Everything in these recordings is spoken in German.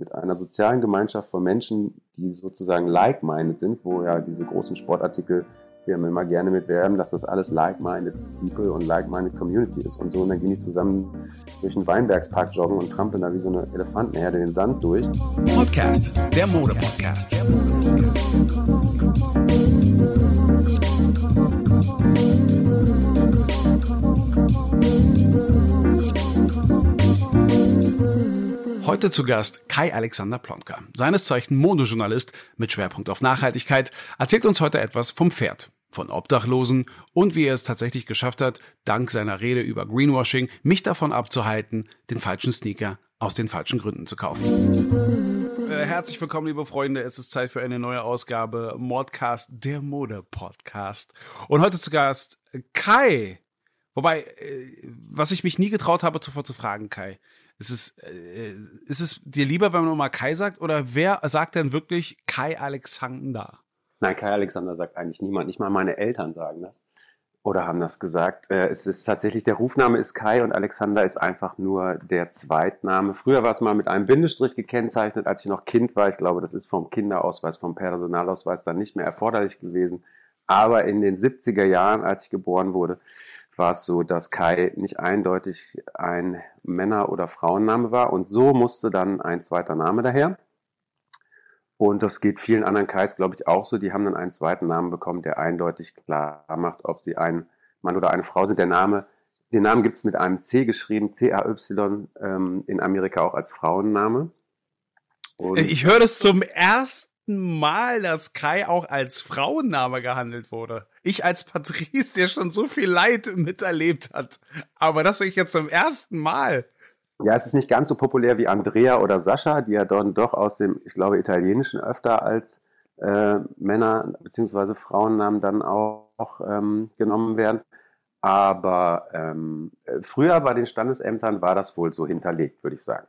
mit einer sozialen Gemeinschaft von Menschen, die sozusagen like-minded sind, wo ja diese großen Sportartikel Firmen immer gerne mitwerben, dass das alles like-minded People und like-minded Community ist und so. Und dann gehen die zusammen durch den Weinbergspark joggen und trampeln da wie so eine Elefantenherde den Sand durch. Podcast, der Mode-Podcast. Der Heute zu Gast Kai Alexander Plonka, seines Zeichen Modejournalist mit Schwerpunkt auf Nachhaltigkeit, erzählt uns heute etwas vom Pferd von Obdachlosen und wie er es tatsächlich geschafft hat, dank seiner Rede über Greenwashing, mich davon abzuhalten, den falschen Sneaker aus den falschen Gründen zu kaufen. Äh, herzlich willkommen, liebe Freunde. Es ist Zeit für eine neue Ausgabe Modcast, der Mode-Podcast. Und heute zu Gast Kai. Wobei, äh, was ich mich nie getraut habe, zuvor zu fragen, Kai. Ist es, äh, ist es dir lieber, wenn man mal Kai sagt, oder wer sagt denn wirklich Kai Alexander? Nein, Kai Alexander sagt eigentlich niemand. Nicht mal meine Eltern sagen das oder haben das gesagt. Äh, es ist tatsächlich, der Rufname ist Kai und Alexander ist einfach nur der Zweitname. Früher war es mal mit einem Bindestrich gekennzeichnet, als ich noch Kind war. Ich glaube, das ist vom Kinderausweis, vom Personalausweis dann nicht mehr erforderlich gewesen. Aber in den 70er Jahren, als ich geboren wurde, war es so, dass Kai nicht eindeutig ein Männer- oder Frauenname war und so musste dann ein zweiter Name daher. Und das geht vielen anderen Kais, glaube ich, auch so. Die haben dann einen zweiten Namen bekommen, der eindeutig klar macht, ob sie ein Mann oder eine Frau sind. Der Name, den Namen gibt es mit einem C geschrieben, C-A-Y, ähm, in Amerika auch als Frauenname. Und ich höre das zum ersten Mal, dass Kai auch als Frauenname gehandelt wurde. Ich als Patrice, der schon so viel Leid miterlebt hat. Aber das ich jetzt zum ersten Mal. Ja, es ist nicht ganz so populär wie Andrea oder Sascha, die ja dann doch aus dem, ich glaube, Italienischen öfter als äh, Männer- bzw. Frauennamen dann auch, auch ähm, genommen werden. Aber ähm, früher bei den Standesämtern war das wohl so hinterlegt, würde ich sagen.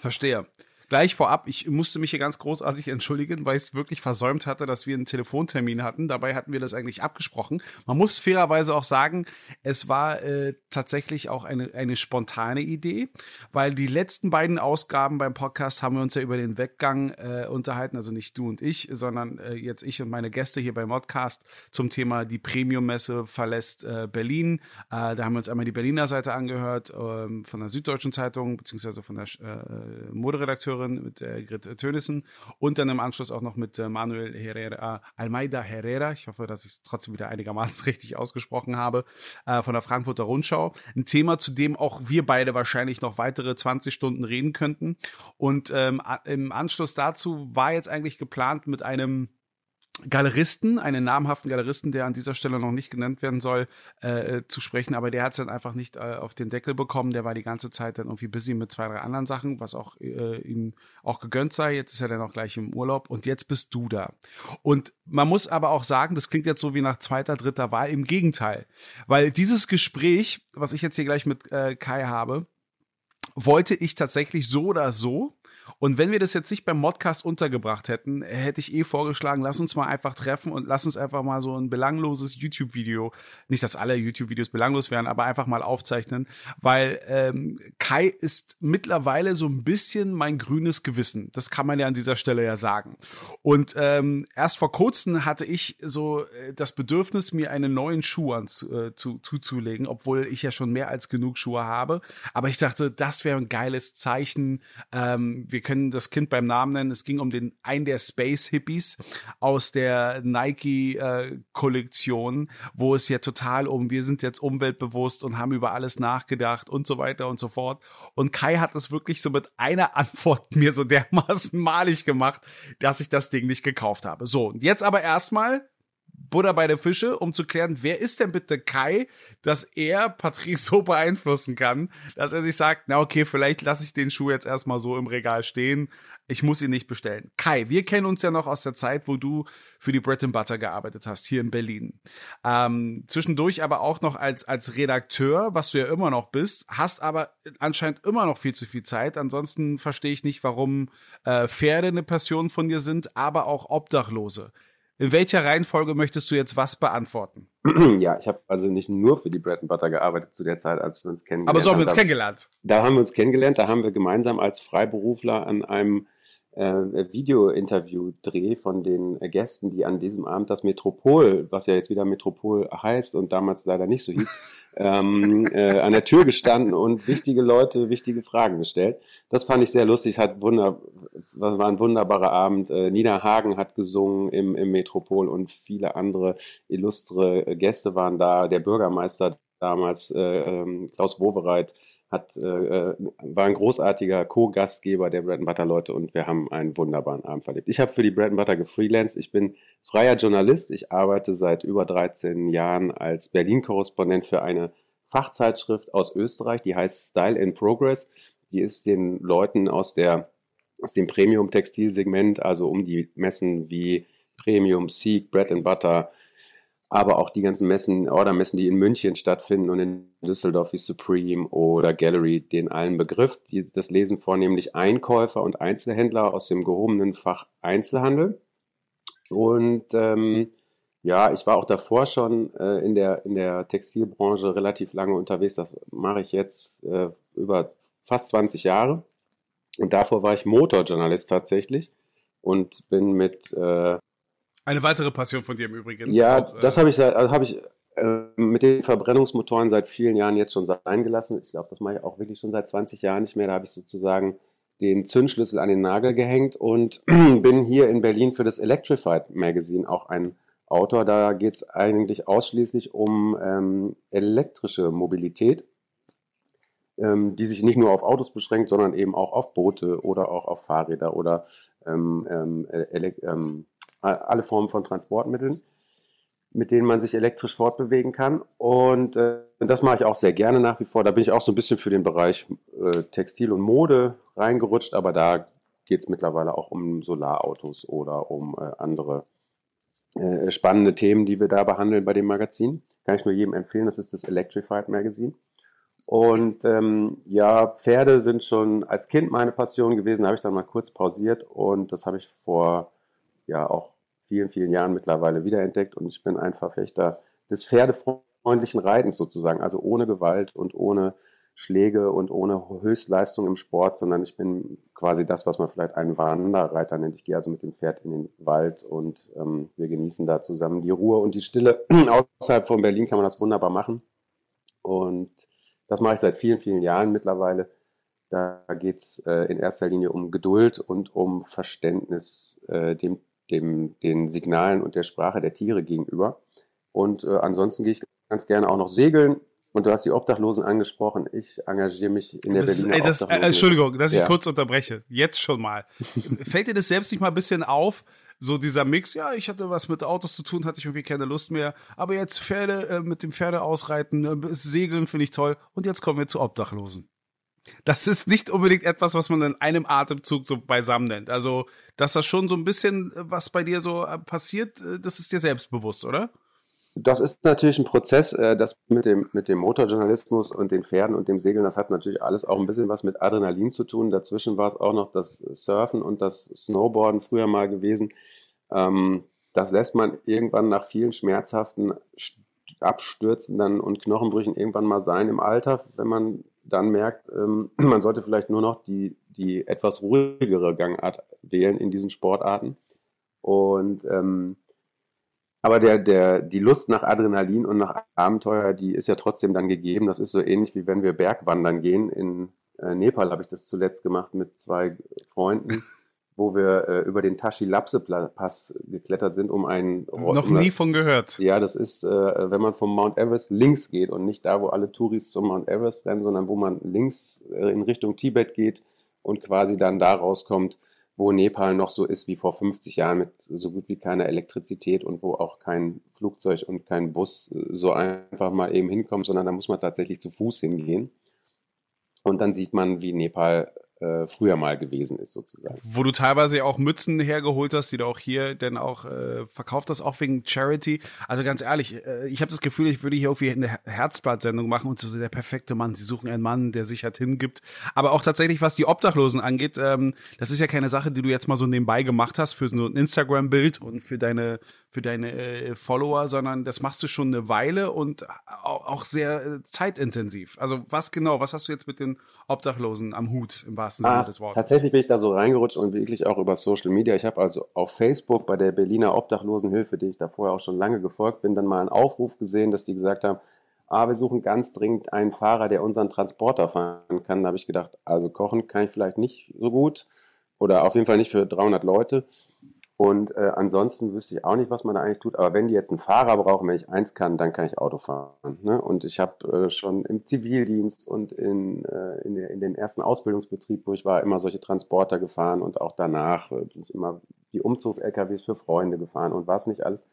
Verstehe gleich vorab, ich musste mich hier ganz großartig entschuldigen, weil ich es wirklich versäumt hatte, dass wir einen Telefontermin hatten. Dabei hatten wir das eigentlich abgesprochen. Man muss fairerweise auch sagen, es war äh, tatsächlich auch eine, eine spontane Idee, weil die letzten beiden Ausgaben beim Podcast haben wir uns ja über den Weggang äh, unterhalten, also nicht du und ich, sondern äh, jetzt ich und meine Gäste hier beim Modcast zum Thema die Premium-Messe verlässt äh, Berlin. Äh, da haben wir uns einmal die Berliner Seite angehört, äh, von der Süddeutschen Zeitung, beziehungsweise von der äh, Moderedakteurin Redakteurin, mit äh, Grit Tönissen und dann im Anschluss auch noch mit äh, Manuel Herrera, Almeida Herrera, ich hoffe, dass ich es trotzdem wieder einigermaßen richtig ausgesprochen habe, äh, von der Frankfurter Rundschau. Ein Thema, zu dem auch wir beide wahrscheinlich noch weitere 20 Stunden reden könnten. Und ähm, im Anschluss dazu war jetzt eigentlich geplant mit einem Galeristen, einen namhaften Galeristen, der an dieser Stelle noch nicht genannt werden soll, äh, zu sprechen, aber der hat es dann einfach nicht äh, auf den Deckel bekommen. Der war die ganze Zeit dann irgendwie busy mit zwei, drei anderen Sachen, was auch äh, ihm auch gegönnt sei. Jetzt ist er dann auch gleich im Urlaub und jetzt bist du da. Und man muss aber auch sagen, das klingt jetzt so wie nach zweiter, dritter Wahl. Im Gegenteil, weil dieses Gespräch, was ich jetzt hier gleich mit äh, Kai habe, wollte ich tatsächlich so oder so und wenn wir das jetzt nicht beim Modcast untergebracht hätten, hätte ich eh vorgeschlagen, lass uns mal einfach treffen und lass uns einfach mal so ein belangloses YouTube-Video, nicht, dass alle YouTube-Videos belanglos wären, aber einfach mal aufzeichnen, weil ähm, Kai ist mittlerweile so ein bisschen mein grünes Gewissen. Das kann man ja an dieser Stelle ja sagen. Und ähm, erst vor kurzem hatte ich so äh, das Bedürfnis, mir einen neuen Schuh anzu, äh, zu, zuzulegen, obwohl ich ja schon mehr als genug Schuhe habe. Aber ich dachte, das wäre ein geiles Zeichen. Ähm, wir können das Kind beim Namen nennen. Es ging um den einen der Space Hippies aus der Nike äh, wo es ja total um wir sind jetzt umweltbewusst und haben über alles nachgedacht und so weiter und so fort. Und Kai hat das wirklich so mit einer Antwort mir so dermaßen malig gemacht, dass ich das Ding nicht gekauft habe. So, und jetzt aber erstmal Butter bei der Fische, um zu klären, wer ist denn bitte Kai, dass er Patrice so beeinflussen kann, dass er sich sagt, na okay, vielleicht lasse ich den Schuh jetzt erstmal so im Regal stehen. Ich muss ihn nicht bestellen. Kai, wir kennen uns ja noch aus der Zeit, wo du für die Bread and Butter gearbeitet hast, hier in Berlin. Ähm, zwischendurch aber auch noch als, als Redakteur, was du ja immer noch bist, hast aber anscheinend immer noch viel zu viel Zeit. Ansonsten verstehe ich nicht, warum äh, Pferde eine Passion von dir sind, aber auch Obdachlose. In welcher Reihenfolge möchtest du jetzt was beantworten? Ja, ich habe also nicht nur für die Bread and Butter gearbeitet zu der Zeit, als wir uns kennengelernt haben. Aber so haben wir uns kennengelernt. Da haben wir uns kennengelernt, da haben wir gemeinsam als Freiberufler an einem äh, Video-Interview-Dreh von den Gästen, die an diesem Abend das Metropol, was ja jetzt wieder Metropol heißt und damals leider nicht so hieß, ähm, äh, an der Tür gestanden und wichtige Leute wichtige Fragen gestellt. Das fand ich sehr lustig. Hat wunder, war ein wunderbarer Abend. Äh, Nina Hagen hat gesungen im, im Metropol und viele andere illustre Gäste waren da. Der Bürgermeister damals, äh, ähm, Klaus Wowereit, hat, äh, äh, war ein großartiger Co-Gastgeber der Bread Butter Leute und wir haben einen wunderbaren Abend verlebt. Ich habe für die Bread Butter gefreelanced. Ich bin freier Journalist. Ich arbeite seit über 13 Jahren als Berlin-Korrespondent für eine Fachzeitschrift aus Österreich, die heißt Style in Progress. Die ist den Leuten aus der aus dem Premium-Textilsegment, also um die Messen wie Premium, Seek, Bread and Butter, aber auch die ganzen Messen, Ordermessen, die in München stattfinden und in Düsseldorf wie Supreme oder Gallery, den allen Begriff. Das lesen vornehmlich Einkäufer und Einzelhändler aus dem gehobenen Fach Einzelhandel. Und ähm, ja, ich war auch davor schon äh, in, der, in der Textilbranche relativ lange unterwegs. Das mache ich jetzt äh, über fast 20 Jahre. Und davor war ich Motorjournalist tatsächlich und bin mit äh, eine weitere Passion von dir im Übrigen. Ja, auch, äh, das habe ich, also hab ich äh, mit den Verbrennungsmotoren seit vielen Jahren jetzt schon sein gelassen. Ich glaube, das mache ich auch wirklich schon seit 20 Jahren nicht mehr. Da habe ich sozusagen den Zündschlüssel an den Nagel gehängt und bin hier in Berlin für das Electrified Magazine auch ein Autor. Da geht es eigentlich ausschließlich um ähm, elektrische Mobilität, ähm, die sich nicht nur auf Autos beschränkt, sondern eben auch auf Boote oder auch auf Fahrräder oder ähm, ähm, ähm alle Formen von Transportmitteln, mit denen man sich elektrisch fortbewegen kann. Und äh, das mache ich auch sehr gerne nach wie vor. Da bin ich auch so ein bisschen für den Bereich äh, Textil und Mode reingerutscht, aber da geht es mittlerweile auch um Solarautos oder um äh, andere äh, spannende Themen, die wir da behandeln bei dem Magazin. Kann ich nur jedem empfehlen, das ist das Electrified Magazine. Und ähm, ja, Pferde sind schon als Kind meine Passion gewesen, habe ich dann mal kurz pausiert und das habe ich vor ja auch vielen, vielen Jahren mittlerweile wiederentdeckt und ich bin ein Verfechter des pferdefreundlichen Reitens sozusagen, also ohne Gewalt und ohne Schläge und ohne Höchstleistung im Sport, sondern ich bin quasi das, was man vielleicht einen Wanderreiter nennt. Ich gehe also mit dem Pferd in den Wald und ähm, wir genießen da zusammen die Ruhe und die Stille. Außerhalb von Berlin kann man das wunderbar machen. Und das mache ich seit vielen, vielen Jahren mittlerweile. Da geht es äh, in erster Linie um Geduld und um Verständnis äh, dem dem, den Signalen und der Sprache der Tiere gegenüber. Und äh, ansonsten gehe ich ganz gerne auch noch segeln. Und du hast die Obdachlosen angesprochen. Ich engagiere mich in der das, Berliner ey, das, äh, Entschuldigung, dass ja. ich kurz unterbreche. Jetzt schon mal. Fällt dir das selbst nicht mal ein bisschen auf? So dieser Mix, ja, ich hatte was mit Autos zu tun, hatte ich irgendwie keine Lust mehr. Aber jetzt Pferde, äh, mit dem Pferde ausreiten, äh, Segeln finde ich toll. Und jetzt kommen wir zu Obdachlosen. Das ist nicht unbedingt etwas, was man in einem Atemzug so beisammen nennt. Also, dass das schon so ein bisschen, äh, was bei dir so äh, passiert, äh, das ist dir selbstbewusst, oder? Das ist natürlich ein Prozess, das mit dem, mit dem Motorjournalismus und den Pferden und dem Segeln, das hat natürlich alles auch ein bisschen was mit Adrenalin zu tun. Dazwischen war es auch noch das Surfen und das Snowboarden früher mal gewesen. Ähm, das lässt man irgendwann nach vielen schmerzhaften Abstürzen dann und Knochenbrüchen irgendwann mal sein im Alter, wenn man dann merkt, ähm, man sollte vielleicht nur noch die, die etwas ruhigere Gangart wählen in diesen Sportarten. Und ähm, aber der, der, die Lust nach Adrenalin und nach Abenteuer, die ist ja trotzdem dann gegeben. Das ist so ähnlich wie wenn wir Bergwandern gehen. In äh, Nepal habe ich das zuletzt gemacht mit zwei Freunden wo wir äh, über den Tashi-Lapse-Pass geklettert sind, um einen... Noch nie von gehört. Ja, das ist, äh, wenn man vom Mount Everest links geht und nicht da, wo alle Touris zum Mount Everest rennen, sondern wo man links äh, in Richtung Tibet geht und quasi dann da rauskommt, wo Nepal noch so ist wie vor 50 Jahren mit so gut wie keiner Elektrizität und wo auch kein Flugzeug und kein Bus äh, so einfach mal eben hinkommt, sondern da muss man tatsächlich zu Fuß hingehen. Und dann sieht man, wie Nepal äh, früher mal gewesen ist, sozusagen. Wo du teilweise auch Mützen hergeholt hast, die du auch hier denn auch äh, verkauft hast, auch wegen Charity. Also ganz ehrlich, äh, ich habe das Gefühl, ich würde hier irgendwie eine Herzblatt-Sendung machen und so der perfekte Mann. Sie suchen einen Mann, der sich halt hingibt. Aber auch tatsächlich, was die Obdachlosen angeht, ähm, das ist ja keine Sache, die du jetzt mal so nebenbei gemacht hast für so ein Instagram-Bild und für deine für deine äh, Follower, sondern das machst du schon eine Weile und auch, sehr äh, zeitintensiv. Also was genau, was hast du jetzt mit den Obdachlosen am Hut im wahrsten Sinne ah, des Wortes? Tatsächlich bin ich da so reingerutscht und wirklich auch über Social Media. Ich habe also auf Facebook bei der Berliner Obdachlosenhilfe, die ich da vorher auch schon lange gefolgt bin, dann mal einen Aufruf gesehen, dass die gesagt haben, ah, wir suchen ganz dringend einen Fahrer, der unseren Transporter fahren kann. Da habe ich gedacht, also kochen kann ich vielleicht nicht so gut oder auf jeden Fall nicht für 300 Leute. Und äh, ansonsten wüsste ich auch nicht, was man da eigentlich tut. Aber wenn die jetzt einen Fahrer brauchen, wenn ich eins kann, dann kann ich Auto fahren. Ne? Und ich habe äh, schon im Zivildienst und in, äh, in, der, in, dem ersten Ausbildungsbetrieb, wo ich war, immer solche Transporter gefahren und auch danach äh, immer die Umzugs-LKWs für Freunde gefahren und was nicht alles.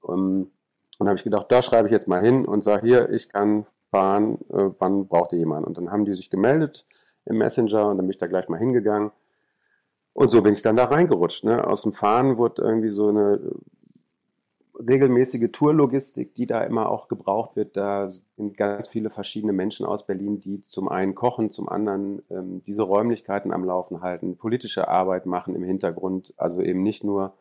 Um, und habe ich gedacht, da schreibe ich jetzt mal hin und sage hier, ich kann fahren, äh, wann braucht ihr jemanden? Und dann haben die sich gemeldet im Messenger und dann bin ich da gleich mal hingegangen und so bin ich dann da reingerutscht. Ne? Aus dem Fahren wurde irgendwie so eine regelmäßige Tourlogistik, die da immer auch gebraucht wird. Da sind ganz viele verschiedene Menschen aus Berlin, die zum einen kochen, zum anderen ähm, diese Räumlichkeiten am Laufen halten, politische Arbeit machen im Hintergrund, also eben nicht nur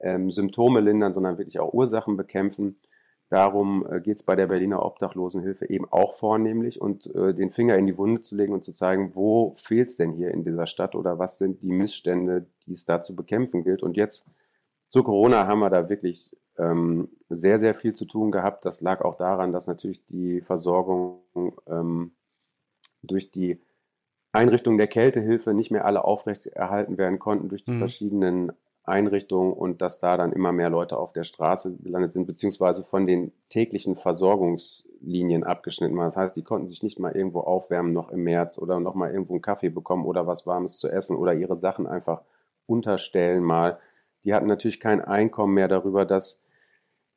ähm, Symptome lindern, sondern wirklich auch Ursachen bekämpfen. Darum äh, geht es bei der Berliner Obdachlosenhilfe eben auch vornehmlich und äh, den Finger in die Wunde zu legen und zu zeigen, wo fehlt es denn hier in dieser Stadt oder was sind die Missstände, die es da zu bekämpfen gilt. Und jetzt zu Corona haben wir da wirklich ähm, sehr, sehr viel zu tun gehabt. Das lag auch daran, dass natürlich die Versorgung ähm, durch die Einrichtung der Kältehilfe nicht mehr alle aufrechterhalten werden konnten durch die mhm. verschiedenen Einrichtungen und dass da dann immer mehr Leute auf der Straße gelandet sind, beziehungsweise von den täglichen Versorgungslinien abgeschnitten waren. Das heißt, die konnten sich nicht mal irgendwo aufwärmen noch im März oder noch mal irgendwo einen Kaffee bekommen oder was Warmes zu essen oder ihre Sachen einfach unterstellen mal. Die hatten natürlich kein Einkommen mehr darüber, dass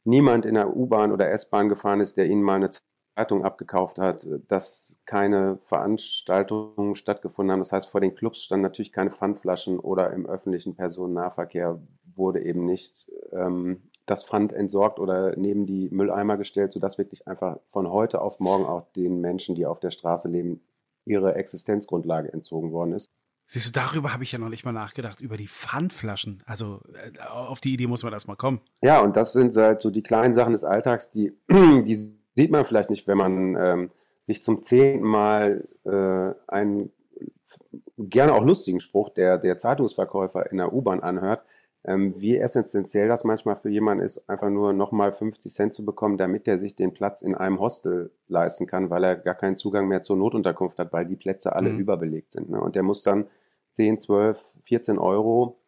niemand in der U-Bahn oder S-Bahn gefahren ist, der ihnen mal eine Zeitung abgekauft hat, dass keine Veranstaltungen stattgefunden haben. Das heißt, vor den Clubs standen natürlich keine Pfandflaschen oder im öffentlichen Personennahverkehr wurde eben nicht ähm, das Pfand entsorgt oder neben die Mülleimer gestellt, sodass wirklich einfach von heute auf morgen auch den Menschen, die auf der Straße leben, ihre Existenzgrundlage entzogen worden ist. Siehst du, darüber habe ich ja noch nicht mal nachgedacht, über die Pfandflaschen. Also äh, auf die Idee muss man erst mal kommen. Ja, und das sind halt so die kleinen Sachen des Alltags, die, die sieht man vielleicht nicht, wenn man ähm, sich zum zehnten Mal äh, einen gerne auch lustigen Spruch der, der Zeitungsverkäufer in der U-Bahn anhört, ähm, wie essentiell das manchmal für jemanden ist, einfach nur nochmal 50 Cent zu bekommen, damit er sich den Platz in einem Hostel leisten kann, weil er gar keinen Zugang mehr zur Notunterkunft hat, weil die Plätze alle mhm. überbelegt sind. Ne? Und der muss dann 10, 12, 14 Euro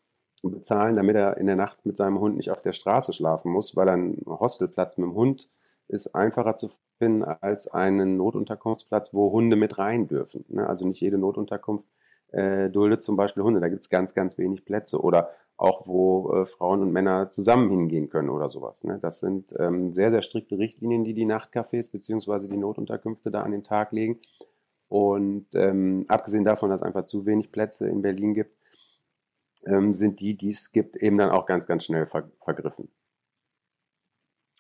bezahlen, damit er in der Nacht mit seinem Hund nicht auf der Straße schlafen muss, weil er einen Hostelplatz mit dem Hund ist einfacher zu finden als einen Notunterkunftsplatz, wo Hunde mit rein dürfen. Ne? Also nicht jede Notunterkunft äh, duldet zum Beispiel Hunde. Da gibt es ganz, ganz wenig Plätze. Oder auch wo äh, Frauen und Männer zusammen hingehen können oder sowas. Ne? Das sind ähm, sehr, sehr strikte Richtlinien, die die Nachtcafés bzw. die Notunterkünfte da an den Tag legen. Und ähm, abgesehen davon, dass es einfach zu wenig Plätze in Berlin gibt, ähm, sind die, die es gibt, eben dann auch ganz, ganz schnell ver vergriffen.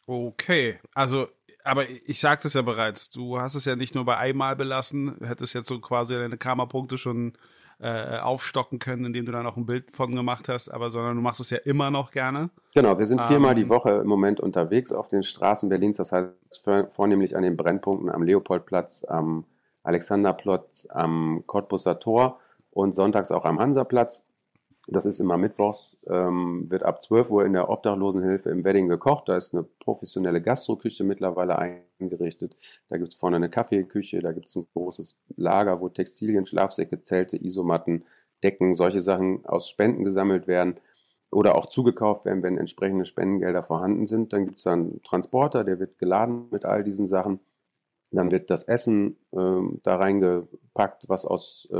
Okay, also, aber ich sagte es ja bereits, du hast es ja nicht nur bei einmal belassen, hättest jetzt so quasi deine Karma-Punkte schon äh, aufstocken können, indem du da noch ein Bild von gemacht hast, aber sondern du machst es ja immer noch gerne. Genau, wir sind viermal ähm, die Woche im Moment unterwegs auf den Straßen Berlins, das heißt vornehmlich an den Brennpunkten am Leopoldplatz, am Alexanderplatz, am Cottbusser Tor und sonntags auch am Hansaplatz. Das ist immer mittwochs, ähm, wird ab 12 Uhr in der Obdachlosenhilfe im Wedding gekocht. Da ist eine professionelle Gastroküche mittlerweile eingerichtet. Da gibt es vorne eine Kaffeeküche, da gibt es ein großes Lager, wo Textilien, Schlafsäcke, Zelte, Isomatten, Decken, solche Sachen aus Spenden gesammelt werden oder auch zugekauft werden, wenn entsprechende Spendengelder vorhanden sind. Dann gibt es einen Transporter, der wird geladen mit all diesen Sachen. Dann wird das Essen äh, da reingepackt, was aus äh,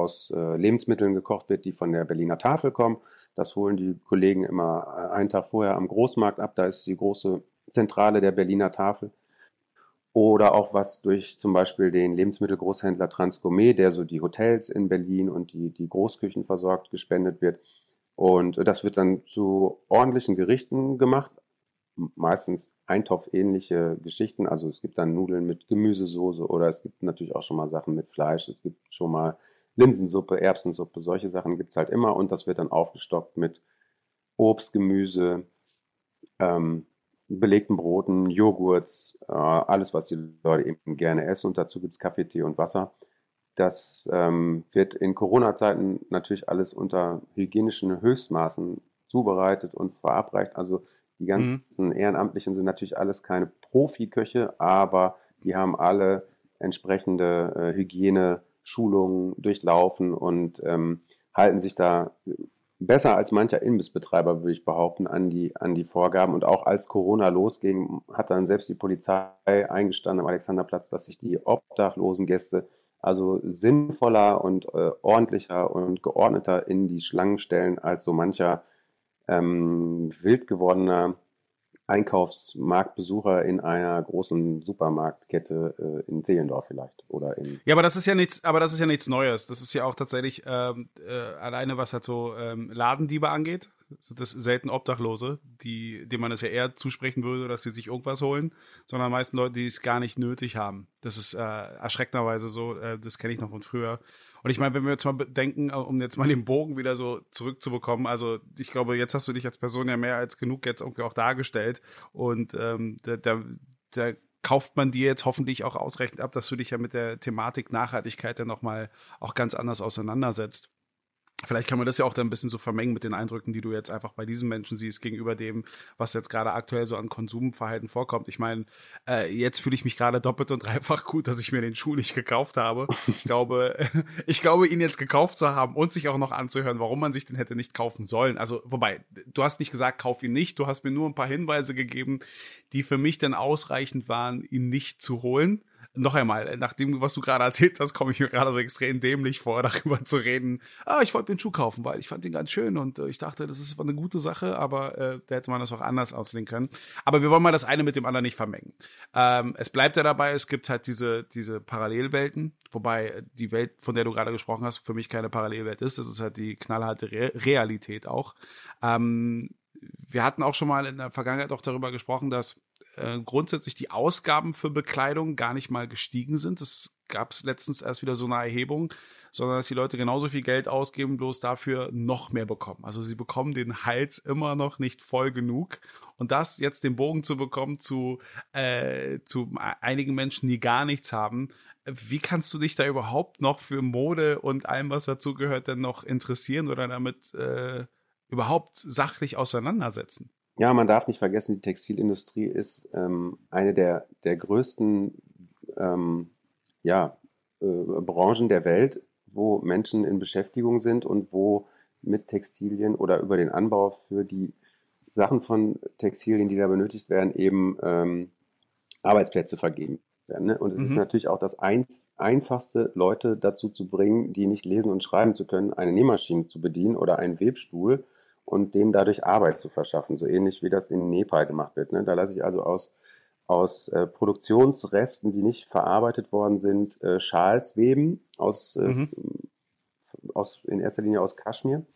aus äh, Lebensmitteln gekocht wird, die von der Berliner Tafel kommen. Das holen die Kollegen immer äh, einen Tag vorher am Großmarkt ab. Da ist die große Zentrale der Berliner Tafel. oder auch was durch zum Beispiel den Lebensmittelgroßhändler Transgourmet, der so die Hotels in Berlin und die, die Großküchen versorgt, gespendet wird. Und das wird dann zu ordentlichen Gerichten gemacht, meistens eintopfähnliche Geschichten. Also es gibt dann Nudeln mit Gemüsesoße oder es gibt natürlich auch schon mal Sachen mit Fleisch. Es gibt schon mal Linsensuppe, Erbsensuppe, solche Sachen gibt es halt immer und das wird dann aufgestockt mit Obst, Gemüse, ähm, belegten Broten, Joghurts, äh, alles, was die Leute eben gerne essen. Und dazu gibt es Kaffee, Tee und Wasser. Das ähm, wird in Corona-Zeiten natürlich alles unter hygienischen Höchstmaßen zubereitet und verabreicht. Also die ganzen mhm. Ehrenamtlichen sind natürlich alles keine Profiköche, aber die haben alle entsprechende äh, Hygiene-Schulungen durchlaufen und ähm, halten sich da besser als mancher Imbissbetreiber, würde ich behaupten, an die, an die Vorgaben. Und auch als Corona losging, hat dann selbst die Polizei eingestanden am Alexanderplatz, dass sich die obdachlosen Gäste also sinnvoller und äh, ordentlicher und geordneter in die Schlangen stellen als so mancher ähm, wild gewordener Einkaufsmarktbesucher in einer großen Supermarktkette äh, in Zehlendorf vielleicht oder in ja aber das ist ja nichts aber das ist ja nichts Neues. Das ist ja auch tatsächlich ähm, äh, alleine was halt so ähm, Ladendiebe angeht das selten Obdachlose die dem man es ja eher zusprechen würde dass sie sich irgendwas holen sondern meisten Leute die es gar nicht nötig haben. Das ist äh, erschreckenderweise so äh, das kenne ich noch von früher und ich meine, wenn wir jetzt mal bedenken, äh, um jetzt mal den Bogen wieder so zurückzubekommen, also ich glaube, jetzt hast du dich als Person ja mehr als genug jetzt irgendwie auch dargestellt und ähm, da, da, da kauft man dir jetzt hoffentlich auch ausreichend ab, dass du dich ja mit der Thematik Nachhaltigkeit dann nochmal auch ganz anders auseinandersetzt. Vielleicht kann man das ja auch dann ein bisschen so vermengen mit den Eindrücken, die du jetzt einfach bei diesen Menschen siehst, gegenüber dem, was jetzt gerade aktuell so an Konsumverhalten vorkommt. Ich meine, äh, jetzt fühle ich mich gerade doppelt und dreifach gut, dass ich mir den Schuh nicht gekauft habe. Ich glaube, ich glaube, ihn jetzt gekauft zu haben und sich auch noch anzuhören, warum man sich den hätte nicht kaufen sollen. Also, wobei, du hast nicht gesagt, kauf ihn nicht. Du hast mir nur ein paar Hinweise gegeben, die für mich dann ausreichend waren, ihn nicht zu holen noch einmal, nach dem, was du gerade erzählt hast, komme ich mir gerade so extrem dämlich vor, darüber zu reden. Ah, ich wollte mir einen Schuh kaufen, weil ich fand den ganz schön und äh, ich dachte, das ist eine gute Sache, aber äh, da hätte man das auch anders auslegen können. Aber wir wollen mal das eine mit dem anderen nicht vermengen. Ähm, es bleibt ja dabei, es gibt halt diese, diese Parallelwelten, wobei die Welt, von der du gerade gesprochen hast, für mich keine Parallelwelt ist. Das ist halt die knallharte Re Realität auch. Ähm, wir hatten auch schon mal in der Vergangenheit auch darüber gesprochen, dass äh, grundsätzlich die Ausgaben für Bekleidung gar nicht mal gestiegen sind. Es gab letztens erst wieder so eine Erhebung, sondern dass die Leute genauso viel Geld ausgeben, bloß dafür noch mehr bekommen. Also sie bekommen den Hals immer noch nicht voll genug. Und das jetzt den Bogen zu bekommen zu, äh, zu einigen Menschen, die gar nichts haben, wie kannst du dich da überhaupt noch für Mode und allem, was dazugehört, denn noch interessieren oder damit äh, überhaupt sachlich auseinandersetzen? Ja, man darf nicht vergessen, die Textilindustrie ist ähm, eine der, der größten ähm, ja, äh, Branchen der Welt, wo Menschen in Beschäftigung sind und wo mit Textilien oder über den Anbau für die Sachen von Textilien, die da benötigt werden, eben ähm, Arbeitsplätze vergeben werden. Ne? Und es mhm. ist natürlich auch das eins, einfachste, Leute dazu zu bringen, die nicht lesen und schreiben zu können, eine Nähmaschine zu bedienen oder einen Webstuhl und denen dadurch Arbeit zu verschaffen, so ähnlich wie das in Nepal gemacht wird. Ne? Da lasse ich also aus, aus äh, Produktionsresten, die nicht verarbeitet worden sind, äh, Schals weben, aus, äh, mhm. aus, in erster Linie aus Kaschmir,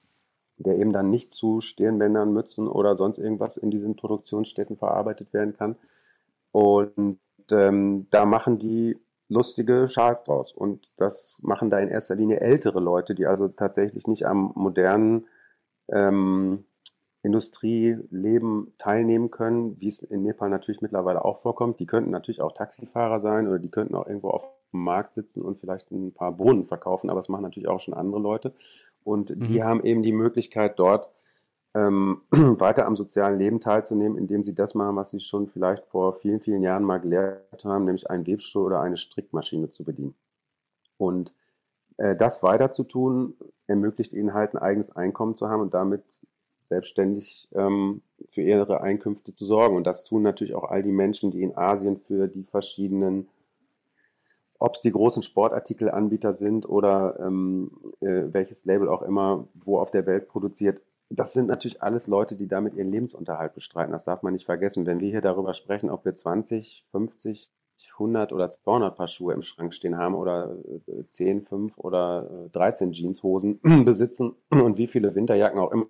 der eben dann nicht zu Stirnbändern, Mützen oder sonst irgendwas in diesen Produktionsstätten verarbeitet werden kann. Und ähm, da machen die lustige Schals draus. Und das machen da in erster Linie ältere Leute, die also tatsächlich nicht am modernen ähm, Industrieleben teilnehmen können, wie es in Nepal natürlich mittlerweile auch vorkommt. Die könnten natürlich auch Taxifahrer sein oder die könnten auch irgendwo auf dem Markt sitzen und vielleicht ein paar Bohnen verkaufen, aber das machen natürlich auch schon andere Leute. Und mhm. die haben eben die Möglichkeit, dort ähm, weiter am sozialen Leben teilzunehmen, indem sie das machen, was sie schon vielleicht vor vielen, vielen Jahren mal gelehrt haben, nämlich einen Webstuhl oder eine Strickmaschine zu bedienen. Und äh, das weiter zu tun, ermöglicht ihnen halt ein eigenes Einkommen zu haben und damit selbstständig ähm, für ihre Einkünfte zu sorgen. Und das tun natürlich auch all die Menschen, die in Asien für die verschiedenen, ob es die großen Sportartikelanbieter sind oder ähm, äh, welches Label auch immer, wo auf der Welt produziert. Das sind natürlich alles Leute, die damit ihren Lebensunterhalt bestreiten. Das darf man nicht vergessen. Wenn wir hier darüber sprechen, ob wir 20, 50, 100 oder 200 Paar Schuhe im Schrank stehen haben oder 10, äh, 5 oder 13 äh, Jeanshosen besitzen und wie viele Winterjacken auch immer.